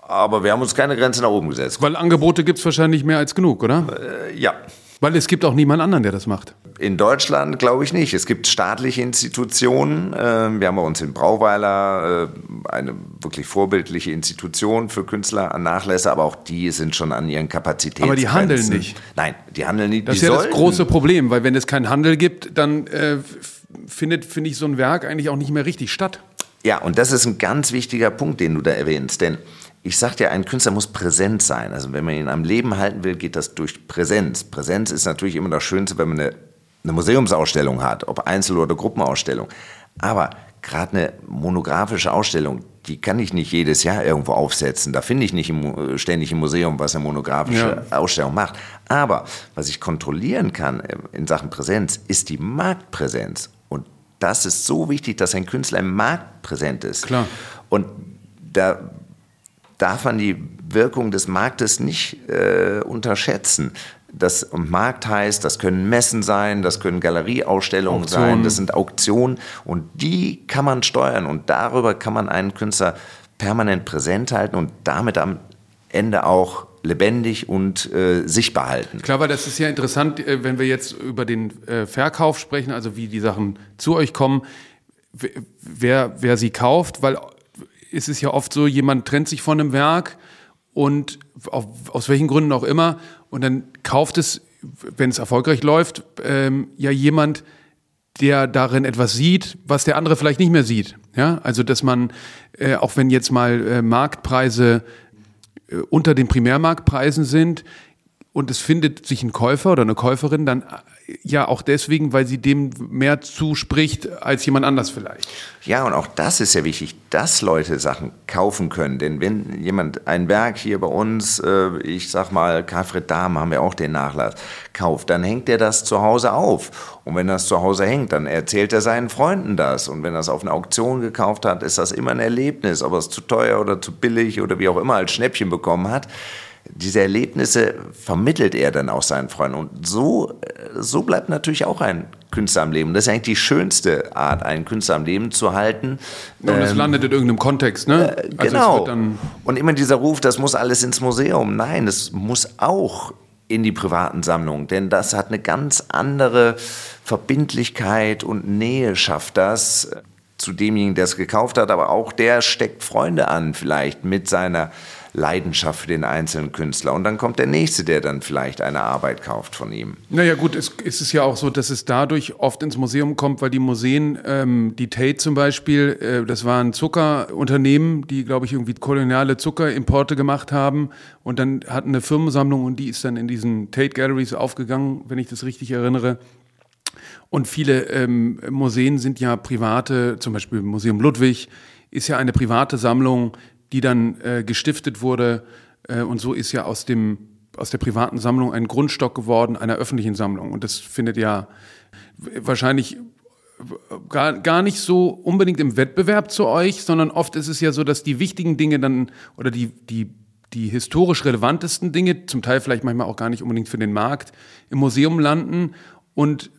Aber wir haben uns keine Grenze nach oben gesetzt. Weil Angebote gibt es wahrscheinlich mehr als genug, oder? Äh, ja. Weil es gibt auch niemand anderen, der das macht. In Deutschland glaube ich nicht. Es gibt staatliche Institutionen. Ähm, wir haben bei uns in Brauweiler äh, eine wirklich vorbildliche Institution für Künstler an Nachlässe, aber auch die sind schon an ihren Kapazitäten. Aber die handeln nicht. Nein, die handeln nicht. Das ist ja sollten. das große Problem, weil wenn es keinen Handel gibt, dann äh, findet, finde ich, so ein Werk eigentlich auch nicht mehr richtig statt. Ja, und das ist ein ganz wichtiger Punkt, den du da erwähnst, denn ich sagte ja, ein Künstler muss präsent sein. Also wenn man ihn am Leben halten will, geht das durch Präsenz. Präsenz ist natürlich immer das Schönste, wenn man eine, eine Museumsausstellung hat, ob Einzel- oder Gruppenausstellung. Aber gerade eine monografische Ausstellung, die kann ich nicht jedes Jahr irgendwo aufsetzen. Da finde ich nicht im, ständig im Museum, was eine monografische ja. Ausstellung macht. Aber was ich kontrollieren kann äh, in Sachen Präsenz, ist die Marktpräsenz. Und das ist so wichtig, dass ein Künstler im Markt präsent ist. Klar. Und da darf man die Wirkung des Marktes nicht äh, unterschätzen. Das Markt heißt, das können Messen sein, das können Galerieausstellungen Auktionen. sein, das sind Auktionen und die kann man steuern und darüber kann man einen Künstler permanent präsent halten und damit am Ende auch lebendig und äh, sichtbar halten. Klar, weil das ist ja interessant, äh, wenn wir jetzt über den äh, Verkauf sprechen, also wie die Sachen zu euch kommen, wer, wer sie kauft, weil ist es ja oft so, jemand trennt sich von einem Werk und auf, aus welchen Gründen auch immer und dann kauft es, wenn es erfolgreich läuft, ähm, ja jemand, der darin etwas sieht, was der andere vielleicht nicht mehr sieht. Ja, also dass man, äh, auch wenn jetzt mal äh, Marktpreise äh, unter den Primärmarktpreisen sind, und es findet sich ein Käufer oder eine Käuferin dann ja auch deswegen, weil sie dem mehr zuspricht als jemand anders vielleicht. Ja, und auch das ist ja wichtig, dass Leute Sachen kaufen können. Denn wenn jemand ein Werk hier bei uns, äh, ich sag mal, Karfred Dahm haben wir auch den Nachlass, kauft, dann hängt er das zu Hause auf. Und wenn das zu Hause hängt, dann erzählt er seinen Freunden das. Und wenn er es auf einer Auktion gekauft hat, ist das immer ein Erlebnis, ob er es zu teuer oder zu billig oder wie auch immer als Schnäppchen bekommen hat diese Erlebnisse vermittelt er dann auch seinen Freunden. Und so, so bleibt natürlich auch ein Künstler am Leben. Das ist eigentlich die schönste Art, einen Künstler am Leben zu halten. Und es ähm, landet in irgendeinem Kontext, ne? Äh, also genau. Und immer dieser Ruf, das muss alles ins Museum. Nein, es muss auch in die privaten Sammlungen, denn das hat eine ganz andere Verbindlichkeit und Nähe schafft das zu demjenigen, der es gekauft hat, aber auch der steckt Freunde an vielleicht mit seiner Leidenschaft für den einzelnen Künstler. Und dann kommt der Nächste, der dann vielleicht eine Arbeit kauft von ihm. Naja gut, es ist ja auch so, dass es dadurch oft ins Museum kommt, weil die Museen, ähm, die Tate zum Beispiel, äh, das waren Zuckerunternehmen, die, glaube ich, irgendwie koloniale Zuckerimporte gemacht haben und dann hatten eine Firmensammlung und die ist dann in diesen Tate Galleries aufgegangen, wenn ich das richtig erinnere. Und viele ähm, Museen sind ja private, zum Beispiel Museum Ludwig ist ja eine private Sammlung, die dann äh, gestiftet wurde. Äh, und so ist ja aus, dem, aus der privaten Sammlung ein Grundstock geworden einer öffentlichen Sammlung. Und das findet ja wahrscheinlich gar, gar nicht so unbedingt im Wettbewerb zu euch, sondern oft ist es ja so, dass die wichtigen Dinge dann oder die, die, die historisch relevantesten Dinge, zum Teil vielleicht manchmal auch gar nicht unbedingt für den Markt, im Museum landen und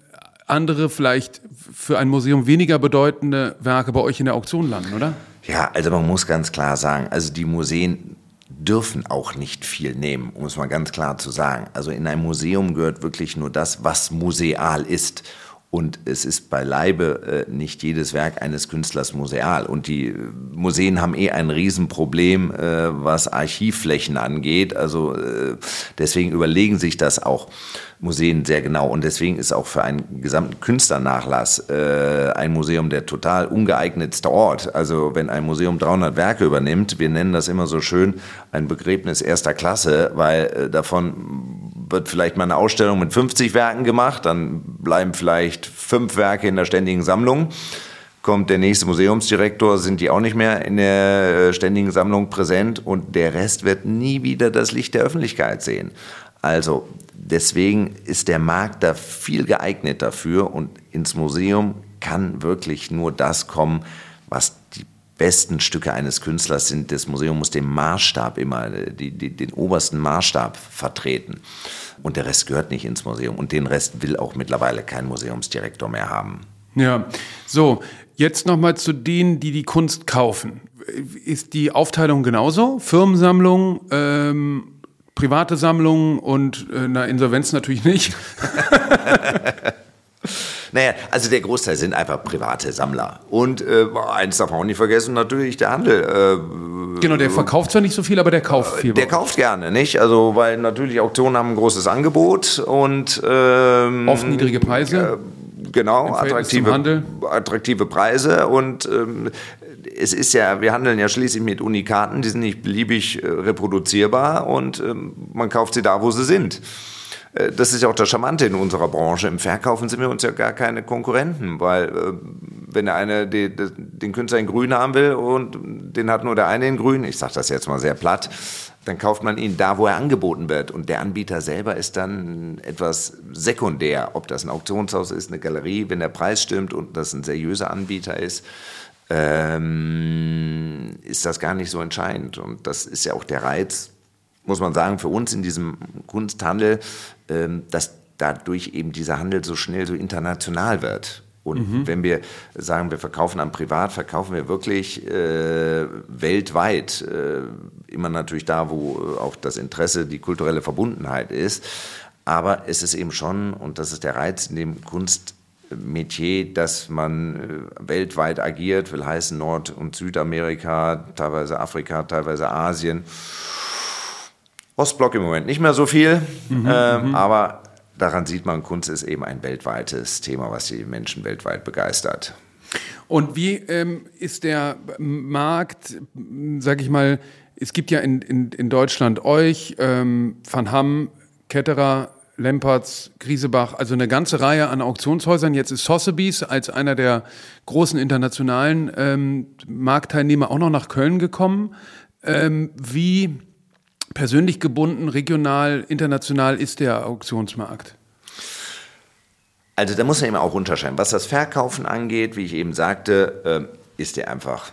andere vielleicht für ein Museum weniger bedeutende Werke bei euch in der Auktion landen, oder? Ja, also man muss ganz klar sagen, also die Museen dürfen auch nicht viel nehmen, um es mal ganz klar zu sagen. Also in ein Museum gehört wirklich nur das, was museal ist. Und es ist beileibe äh, nicht jedes Werk eines Künstlers museal. Und die Museen haben eh ein Riesenproblem, äh, was Archivflächen angeht. Also äh, deswegen überlegen sich das auch Museen sehr genau. Und deswegen ist auch für einen gesamten Künstlernachlass äh, ein Museum der total ungeeignetste Ort. Also wenn ein Museum 300 Werke übernimmt, wir nennen das immer so schön ein Begräbnis erster Klasse, weil äh, davon wird vielleicht mal eine Ausstellung mit 50 Werken gemacht, dann bleiben vielleicht fünf Werke in der ständigen Sammlung kommt der nächste Museumsdirektor, sind die auch nicht mehr in der äh, ständigen Sammlung präsent und der Rest wird nie wieder das Licht der Öffentlichkeit sehen. Also deswegen ist der Markt da viel geeignet dafür und ins Museum kann wirklich nur das kommen, was die besten Stücke eines Künstlers sind. Das Museum muss den Maßstab immer, die, die, den obersten Maßstab vertreten. Und der Rest gehört nicht ins Museum. Und den Rest will auch mittlerweile kein Museumsdirektor mehr haben. Ja, so, jetzt nochmal zu denen, die die Kunst kaufen. Ist die Aufteilung genauso? Firmensammlung, ähm, private Sammlungen und äh, na, Insolvenz natürlich nicht. Naja, also der Großteil sind einfach private Sammler. Und äh, eins darf man auch nicht vergessen, natürlich der Handel. Äh, genau, der verkauft zwar nicht so viel, aber der kauft viel. Der kauft gerne, nicht? Also, weil natürlich Auktionen haben ein großes Angebot und ähm, oft niedrige Preise. Äh, genau, attraktive, attraktive Preise und ähm, es ist ja, wir handeln ja schließlich mit Unikaten, die sind nicht beliebig äh, reproduzierbar und ähm, man kauft sie da, wo sie sind. Äh, das ist ja auch das Charmante in unserer Branche. Im Verkaufen sind wir uns ja gar keine Konkurrenten, weil äh, wenn der eine den Künstler in Grün haben will und den hat nur der eine in Grün, ich sage das jetzt mal sehr platt, dann kauft man ihn da, wo er angeboten wird. Und der Anbieter selber ist dann etwas sekundär. Ob das ein Auktionshaus ist, eine Galerie, wenn der Preis stimmt und das ein seriöser Anbieter ist, ähm, ist das gar nicht so entscheidend. Und das ist ja auch der Reiz, muss man sagen, für uns in diesem Kunsthandel, ähm, dass dadurch eben dieser Handel so schnell so international wird. Und mhm. wenn wir sagen, wir verkaufen am Privat, verkaufen wir wirklich äh, weltweit. Äh, immer natürlich da, wo auch das Interesse, die kulturelle Verbundenheit ist. Aber es ist eben schon, und das ist der Reiz in dem Kunst, Metier, dass man äh, weltweit agiert, will heißen Nord- und Südamerika, teilweise Afrika, teilweise Asien. Ostblock im Moment nicht mehr so viel, mhm, ähm, mhm. aber daran sieht man, Kunst ist eben ein weltweites Thema, was die Menschen weltweit begeistert. Und wie ähm, ist der Markt, sag ich mal, es gibt ja in, in, in Deutschland euch, ähm, Van Hamm, Ketterer, Lempertz, Griesebach, also eine ganze Reihe an Auktionshäusern. Jetzt ist Sotheby's als einer der großen internationalen ähm, Marktteilnehmer auch noch nach Köln gekommen. Ähm, wie persönlich gebunden, regional, international ist der Auktionsmarkt? Also da muss man eben auch unterscheiden. Was das Verkaufen angeht, wie ich eben sagte, äh, ist der einfach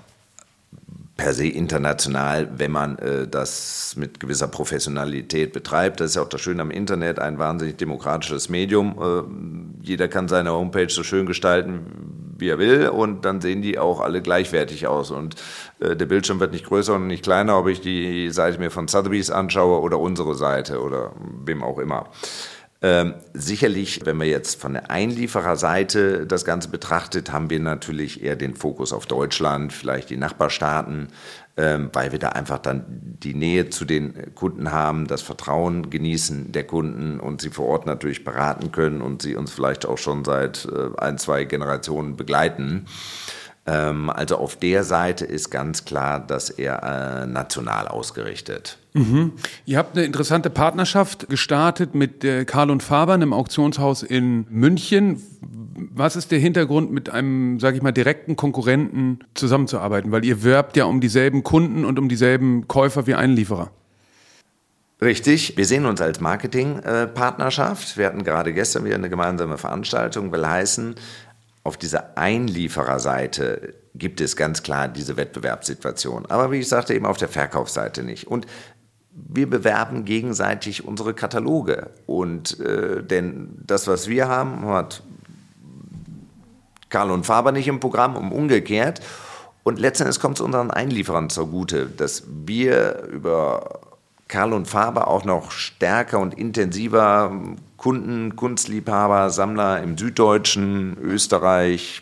per se international, wenn man äh, das mit gewisser Professionalität betreibt. Das ist ja auch das Schöne am Internet, ein wahnsinnig demokratisches Medium. Äh, jeder kann seine Homepage so schön gestalten, wie er will und dann sehen die auch alle gleichwertig aus und äh, der Bildschirm wird nicht größer und nicht kleiner, ob ich die Seite mir von Sotheby's anschaue oder unsere Seite oder wem auch immer. Ähm, sicherlich, wenn man jetzt von der Einliefererseite das Ganze betrachtet, haben wir natürlich eher den Fokus auf Deutschland, vielleicht die Nachbarstaaten, ähm, weil wir da einfach dann die Nähe zu den Kunden haben, das Vertrauen genießen der Kunden und sie vor Ort natürlich beraten können und sie uns vielleicht auch schon seit äh, ein, zwei Generationen begleiten. Ähm, also auf der Seite ist ganz klar, dass er äh, national ausgerichtet. Mhm. Ihr habt eine interessante Partnerschaft gestartet mit äh, Karl und Faber, einem Auktionshaus in München. Was ist der Hintergrund, mit einem, sage ich mal, direkten Konkurrenten zusammenzuarbeiten? Weil ihr werbt ja um dieselben Kunden und um dieselben Käufer wie Einlieferer. Richtig, wir sehen uns als Marketingpartnerschaft. Wir hatten gerade gestern wieder eine gemeinsame Veranstaltung, will heißen, auf dieser Einliefererseite gibt es ganz klar diese Wettbewerbssituation. Aber wie ich sagte, eben auf der Verkaufsseite nicht. Und wir bewerben gegenseitig unsere Kataloge. Und äh, denn das, was wir haben, hat Karl und Faber nicht im Programm, um umgekehrt. Und letztendlich kommt es unseren Einlieferern zugute, dass wir über Karl und Faber auch noch stärker und intensiver Kunden, Kunstliebhaber, Sammler im Süddeutschen, Österreich,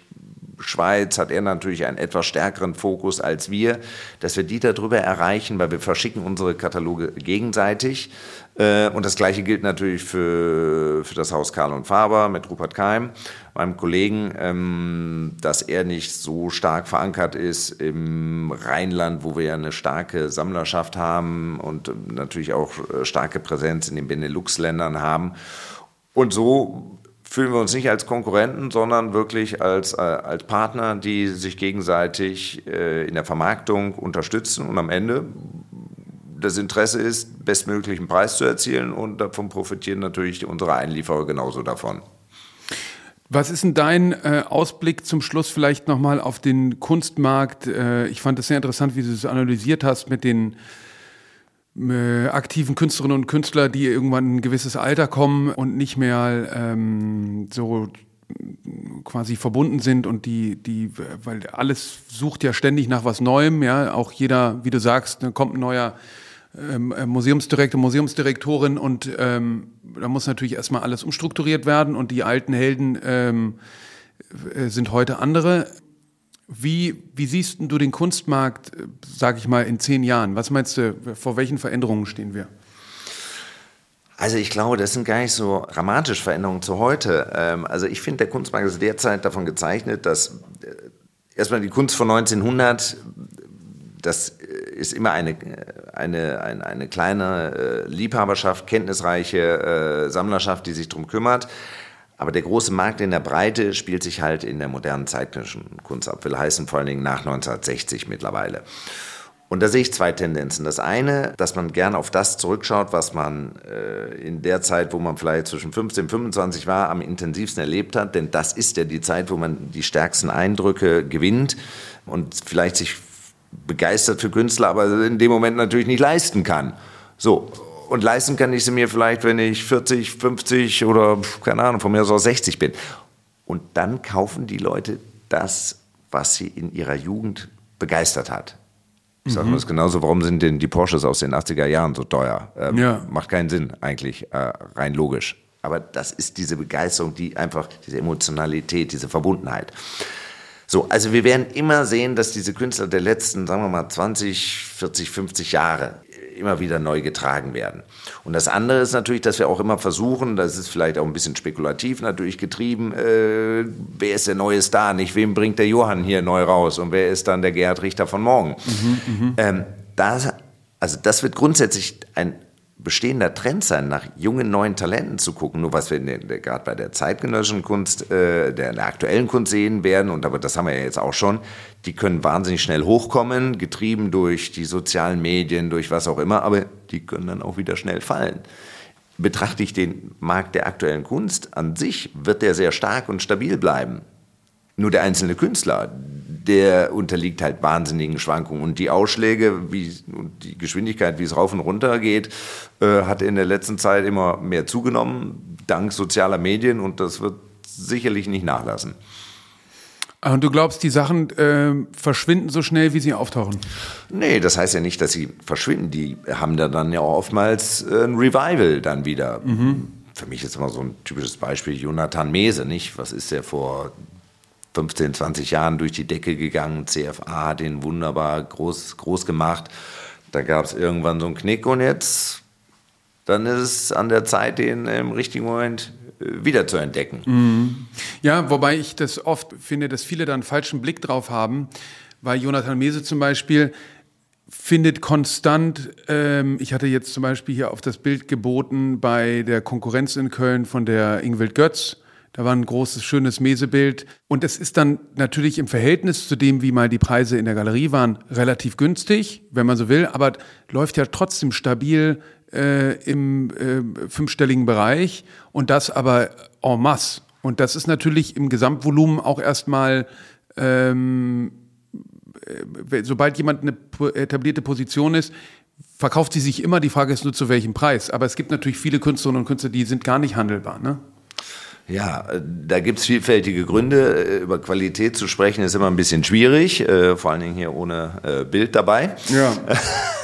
Schweiz hat er natürlich einen etwas stärkeren Fokus als wir, dass wir die darüber erreichen, weil wir verschicken unsere Kataloge gegenseitig. Äh, und das Gleiche gilt natürlich für, für das Haus Karl und Faber mit Rupert Keim, meinem Kollegen, ähm, dass er nicht so stark verankert ist im Rheinland, wo wir ja eine starke Sammlerschaft haben und natürlich auch äh, starke Präsenz in den Benelux-Ländern haben. Und so fühlen wir uns nicht als Konkurrenten, sondern wirklich als, äh, als Partner, die sich gegenseitig äh, in der Vermarktung unterstützen und am Ende das Interesse ist, bestmöglichen Preis zu erzielen und davon profitieren natürlich unsere Einlieferer genauso davon. Was ist denn dein äh, Ausblick zum Schluss vielleicht nochmal auf den Kunstmarkt? Äh, ich fand es sehr interessant, wie du es analysiert hast mit den äh, aktiven Künstlerinnen und Künstler, die irgendwann in ein gewisses Alter kommen und nicht mehr ähm, so quasi verbunden sind und die, die, weil alles sucht ja ständig nach was Neuem, ja, auch jeder, wie du sagst, kommt ein neuer ähm, äh, Museumsdirektor, Museumsdirektorin und ähm, da muss natürlich erstmal alles umstrukturiert werden und die alten Helden ähm, äh, sind heute andere. Wie, wie siehst du den Kunstmarkt, äh, sag ich mal, in zehn Jahren? Was meinst du, vor welchen Veränderungen stehen wir? Also ich glaube, das sind gar nicht so dramatische Veränderungen zu heute. Ähm, also ich finde, der Kunstmarkt ist derzeit davon gezeichnet, dass erstmal die Kunst von 1900, das ist immer eine, eine, eine, eine kleine äh, Liebhaberschaft, kenntnisreiche Sammlerschaft, die sich darum kümmert. Aber der große Markt in der Breite spielt sich halt in der modernen zeitgenössischen Kunst ab, will heißen vor allen Dingen nach 1960 mittlerweile. Und da sehe ich zwei Tendenzen. Das eine, dass man gern auf das zurückschaut, was man äh, in der Zeit, wo man vielleicht zwischen 15 und 25 war, am intensivsten erlebt hat. Denn das ist ja die Zeit, wo man die stärksten Eindrücke gewinnt und vielleicht sich begeistert für Künstler, aber in dem Moment natürlich nicht leisten kann. So, und leisten kann ich sie mir vielleicht, wenn ich 40, 50 oder keine Ahnung, von mir aus auch 60 bin. Und dann kaufen die Leute das, was sie in ihrer Jugend begeistert hat. Ich sage mhm. das genauso, warum sind denn die Porsches aus den 80er Jahren so teuer? Ähm, ja. Macht keinen Sinn eigentlich, äh, rein logisch. Aber das ist diese Begeisterung, die einfach, diese Emotionalität, diese Verbundenheit. So, also wir werden immer sehen, dass diese Künstler der letzten, sagen wir mal, 20, 40, 50 Jahre immer wieder neu getragen werden. Und das andere ist natürlich, dass wir auch immer versuchen, das ist vielleicht auch ein bisschen spekulativ natürlich getrieben, äh, wer ist der neue Star, nicht wem bringt der Johann hier neu raus und wer ist dann der Gerhard Richter von morgen. Mhm, mh. ähm, das, also das wird grundsätzlich ein bestehender Trend sein, nach jungen neuen Talenten zu gucken. Nur was wir gerade bei der zeitgenössischen Kunst, äh, der, der, aktuellen Kunst sehen werden, und aber das haben wir ja jetzt auch schon, die können wahnsinnig schnell hochkommen, getrieben durch die sozialen Medien, durch was auch immer, aber die können dann auch wieder schnell fallen. Betrachte ich den Markt der aktuellen Kunst an sich, wird der sehr stark und stabil bleiben. Nur der einzelne Künstler, der unterliegt halt wahnsinnigen Schwankungen. Und die Ausschläge, wie und die Geschwindigkeit, wie es rauf und runter geht, äh, hat in der letzten Zeit immer mehr zugenommen, dank sozialer Medien. Und das wird sicherlich nicht nachlassen. Und du glaubst, die Sachen äh, verschwinden so schnell, wie sie auftauchen? Nee, das heißt ja nicht, dass sie verschwinden. Die haben da dann ja auch oftmals äh, ein Revival dann wieder. Mhm. Für mich ist immer so ein typisches Beispiel Jonathan Mese, nicht? Was ist der vor 15, 20 Jahren durch die Decke gegangen? CFA hat den wunderbar groß, groß gemacht. Da gab es irgendwann so einen Knick und jetzt, dann ist es an der Zeit, den im richtigen Moment wieder zu entdecken. Mhm. Ja, wobei ich das oft finde, dass viele da einen falschen Blick drauf haben, weil Jonathan Mese zum Beispiel findet konstant, ähm, ich hatte jetzt zum Beispiel hier auf das Bild geboten bei der Konkurrenz in Köln von der Ingwild Götz, da war ein großes, schönes Mesebild. Und es ist dann natürlich im Verhältnis zu dem, wie mal die Preise in der Galerie waren, relativ günstig, wenn man so will, aber läuft ja trotzdem stabil äh, im äh, fünfstelligen Bereich und das aber en masse. Und das ist natürlich im Gesamtvolumen auch erstmal, ähm, äh, sobald jemand eine etablierte Position ist, verkauft sie sich immer. Die Frage ist nur zu welchem Preis. Aber es gibt natürlich viele Künstlerinnen und Künstler, die sind gar nicht handelbar. Ne? Ja, da gibt's vielfältige Gründe. Äh, über Qualität zu sprechen ist immer ein bisschen schwierig, äh, vor allen Dingen hier ohne äh, Bild dabei. Ja.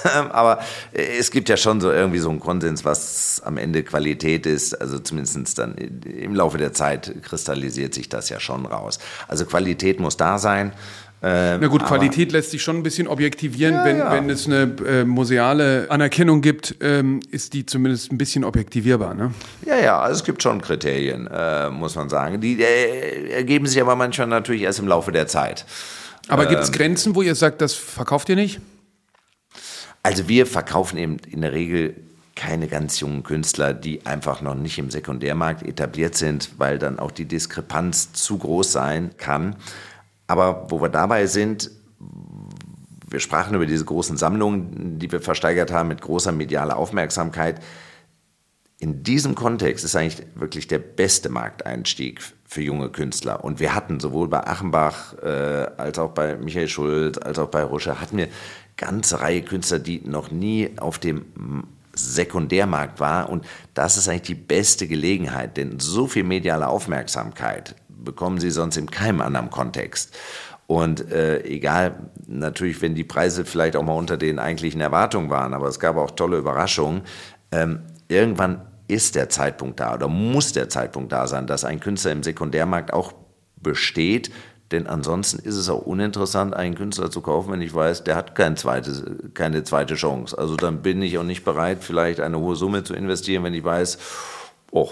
Aber es gibt ja schon so irgendwie so einen Konsens, was am Ende Qualität ist. Also zumindest dann im Laufe der Zeit kristallisiert sich das ja schon raus. Also Qualität muss da sein. Ähm, Na gut, Qualität lässt sich schon ein bisschen objektivieren. Ja, wenn, ja. wenn es eine äh, museale Anerkennung gibt, ähm, ist die zumindest ein bisschen objektivierbar. Ne? Ja, ja, also es gibt schon Kriterien, äh, muss man sagen. Die äh, ergeben sich aber manchmal natürlich erst im Laufe der Zeit. Aber ähm, gibt es Grenzen, wo ihr sagt, das verkauft ihr nicht? Also wir verkaufen eben in der Regel keine ganz jungen Künstler, die einfach noch nicht im Sekundärmarkt etabliert sind, weil dann auch die Diskrepanz zu groß sein kann. Aber wo wir dabei sind, wir sprachen über diese großen Sammlungen, die wir versteigert haben mit großer medialer Aufmerksamkeit. In diesem Kontext ist eigentlich wirklich der beste Markteinstieg für junge Künstler. Und wir hatten sowohl bei Achenbach äh, als auch bei Michael Schulz, als auch bei Rusche, hatten wir ganze Reihe Künstler, die noch nie auf dem Sekundärmarkt waren. Und das ist eigentlich die beste Gelegenheit, denn so viel mediale Aufmerksamkeit bekommen sie sonst in keinem anderen Kontext. Und äh, egal, natürlich, wenn die Preise vielleicht auch mal unter den eigentlichen Erwartungen waren, aber es gab auch tolle Überraschungen. Ähm, irgendwann ist der Zeitpunkt da oder muss der Zeitpunkt da sein, dass ein Künstler im Sekundärmarkt auch besteht. Denn ansonsten ist es auch uninteressant, einen Künstler zu kaufen, wenn ich weiß, der hat kein zweites, keine zweite Chance. Also dann bin ich auch nicht bereit, vielleicht eine hohe Summe zu investieren, wenn ich weiß, oh,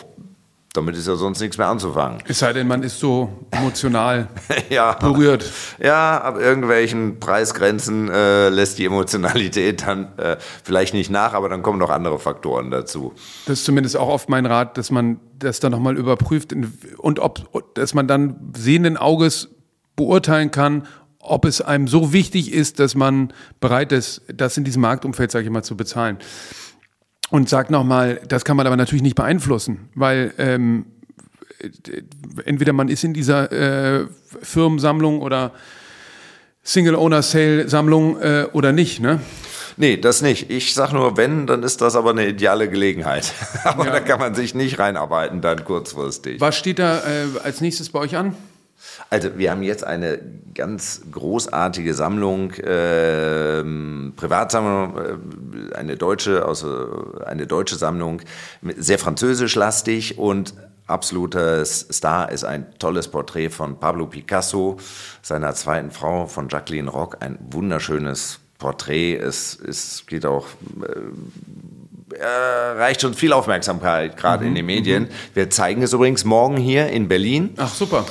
damit ist ja sonst nichts mehr anzufangen. Es sei denn, man ist so emotional ja, berührt. Ja, ab irgendwelchen Preisgrenzen äh, lässt die Emotionalität dann äh, vielleicht nicht nach, aber dann kommen noch andere Faktoren dazu. Das ist zumindest auch oft mein Rat, dass man das dann nochmal überprüft und ob, dass man dann sehenden Auges beurteilen kann, ob es einem so wichtig ist, dass man bereit ist, das in diesem Marktumfeld, sage ich mal, zu bezahlen. Und sag nochmal, das kann man aber natürlich nicht beeinflussen, weil ähm, entweder man ist in dieser äh, Firmensammlung oder Single-Owner-Sale-Sammlung äh, oder nicht, ne? Nee, das nicht. Ich sag nur, wenn, dann ist das aber eine ideale Gelegenheit. aber ja. da kann man sich nicht reinarbeiten dann kurzfristig. Was steht da äh, als nächstes bei euch an? Also wir haben jetzt eine ganz großartige Sammlung, äh, Privatsammlung, eine deutsche, also eine deutsche Sammlung, sehr französischlastig und absoluter Star ist ein tolles Porträt von Pablo Picasso, seiner zweiten Frau, von Jacqueline Rock, ein wunderschönes Porträt. Es, es geht auch äh, reicht schon viel Aufmerksamkeit, gerade mhm, in den Medien. Mhm. Wir zeigen es übrigens morgen hier in Berlin. Ach, super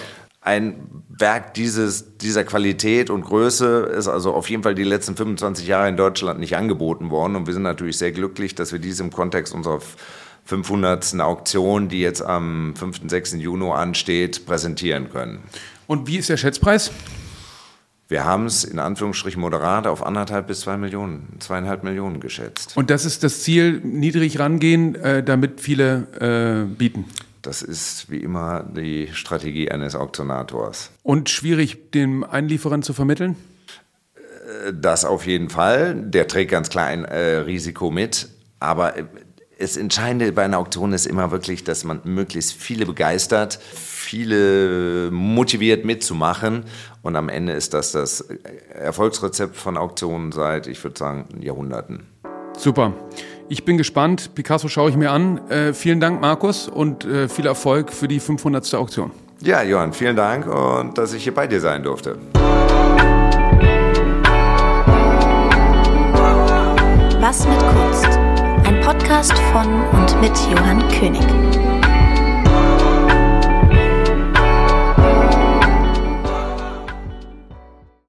ein Werk dieses, dieser Qualität und Größe ist also auf jeden Fall die letzten 25 Jahre in Deutschland nicht angeboten worden. Und wir sind natürlich sehr glücklich, dass wir dies im Kontext unserer 500. Auktion, die jetzt am 5. 6. Juni ansteht, präsentieren können. Und wie ist der Schätzpreis? Wir haben es in Anführungsstrichen moderat auf anderthalb bis zwei Millionen, zweieinhalb Millionen geschätzt. Und das ist das Ziel, niedrig rangehen, äh, damit viele äh, bieten? Das ist wie immer die Strategie eines Auktionators. Und schwierig, dem Einlieferern zu vermitteln? Äh, das auf jeden Fall. Der trägt ganz klar ein äh, Risiko mit. Aber äh, das Entscheidende bei einer Auktion ist immer wirklich, dass man möglichst viele begeistert, viele motiviert mitzumachen. Und am Ende ist das das Erfolgsrezept von Auktionen seit, ich würde sagen, Jahrhunderten. Super. Ich bin gespannt. Picasso schaue ich mir an. Äh, vielen Dank, Markus, und äh, viel Erfolg für die 500. Auktion. Ja, Johann, vielen Dank und dass ich hier bei dir sein durfte. Was mit Kunst? Ein Podcast von und mit Johann König.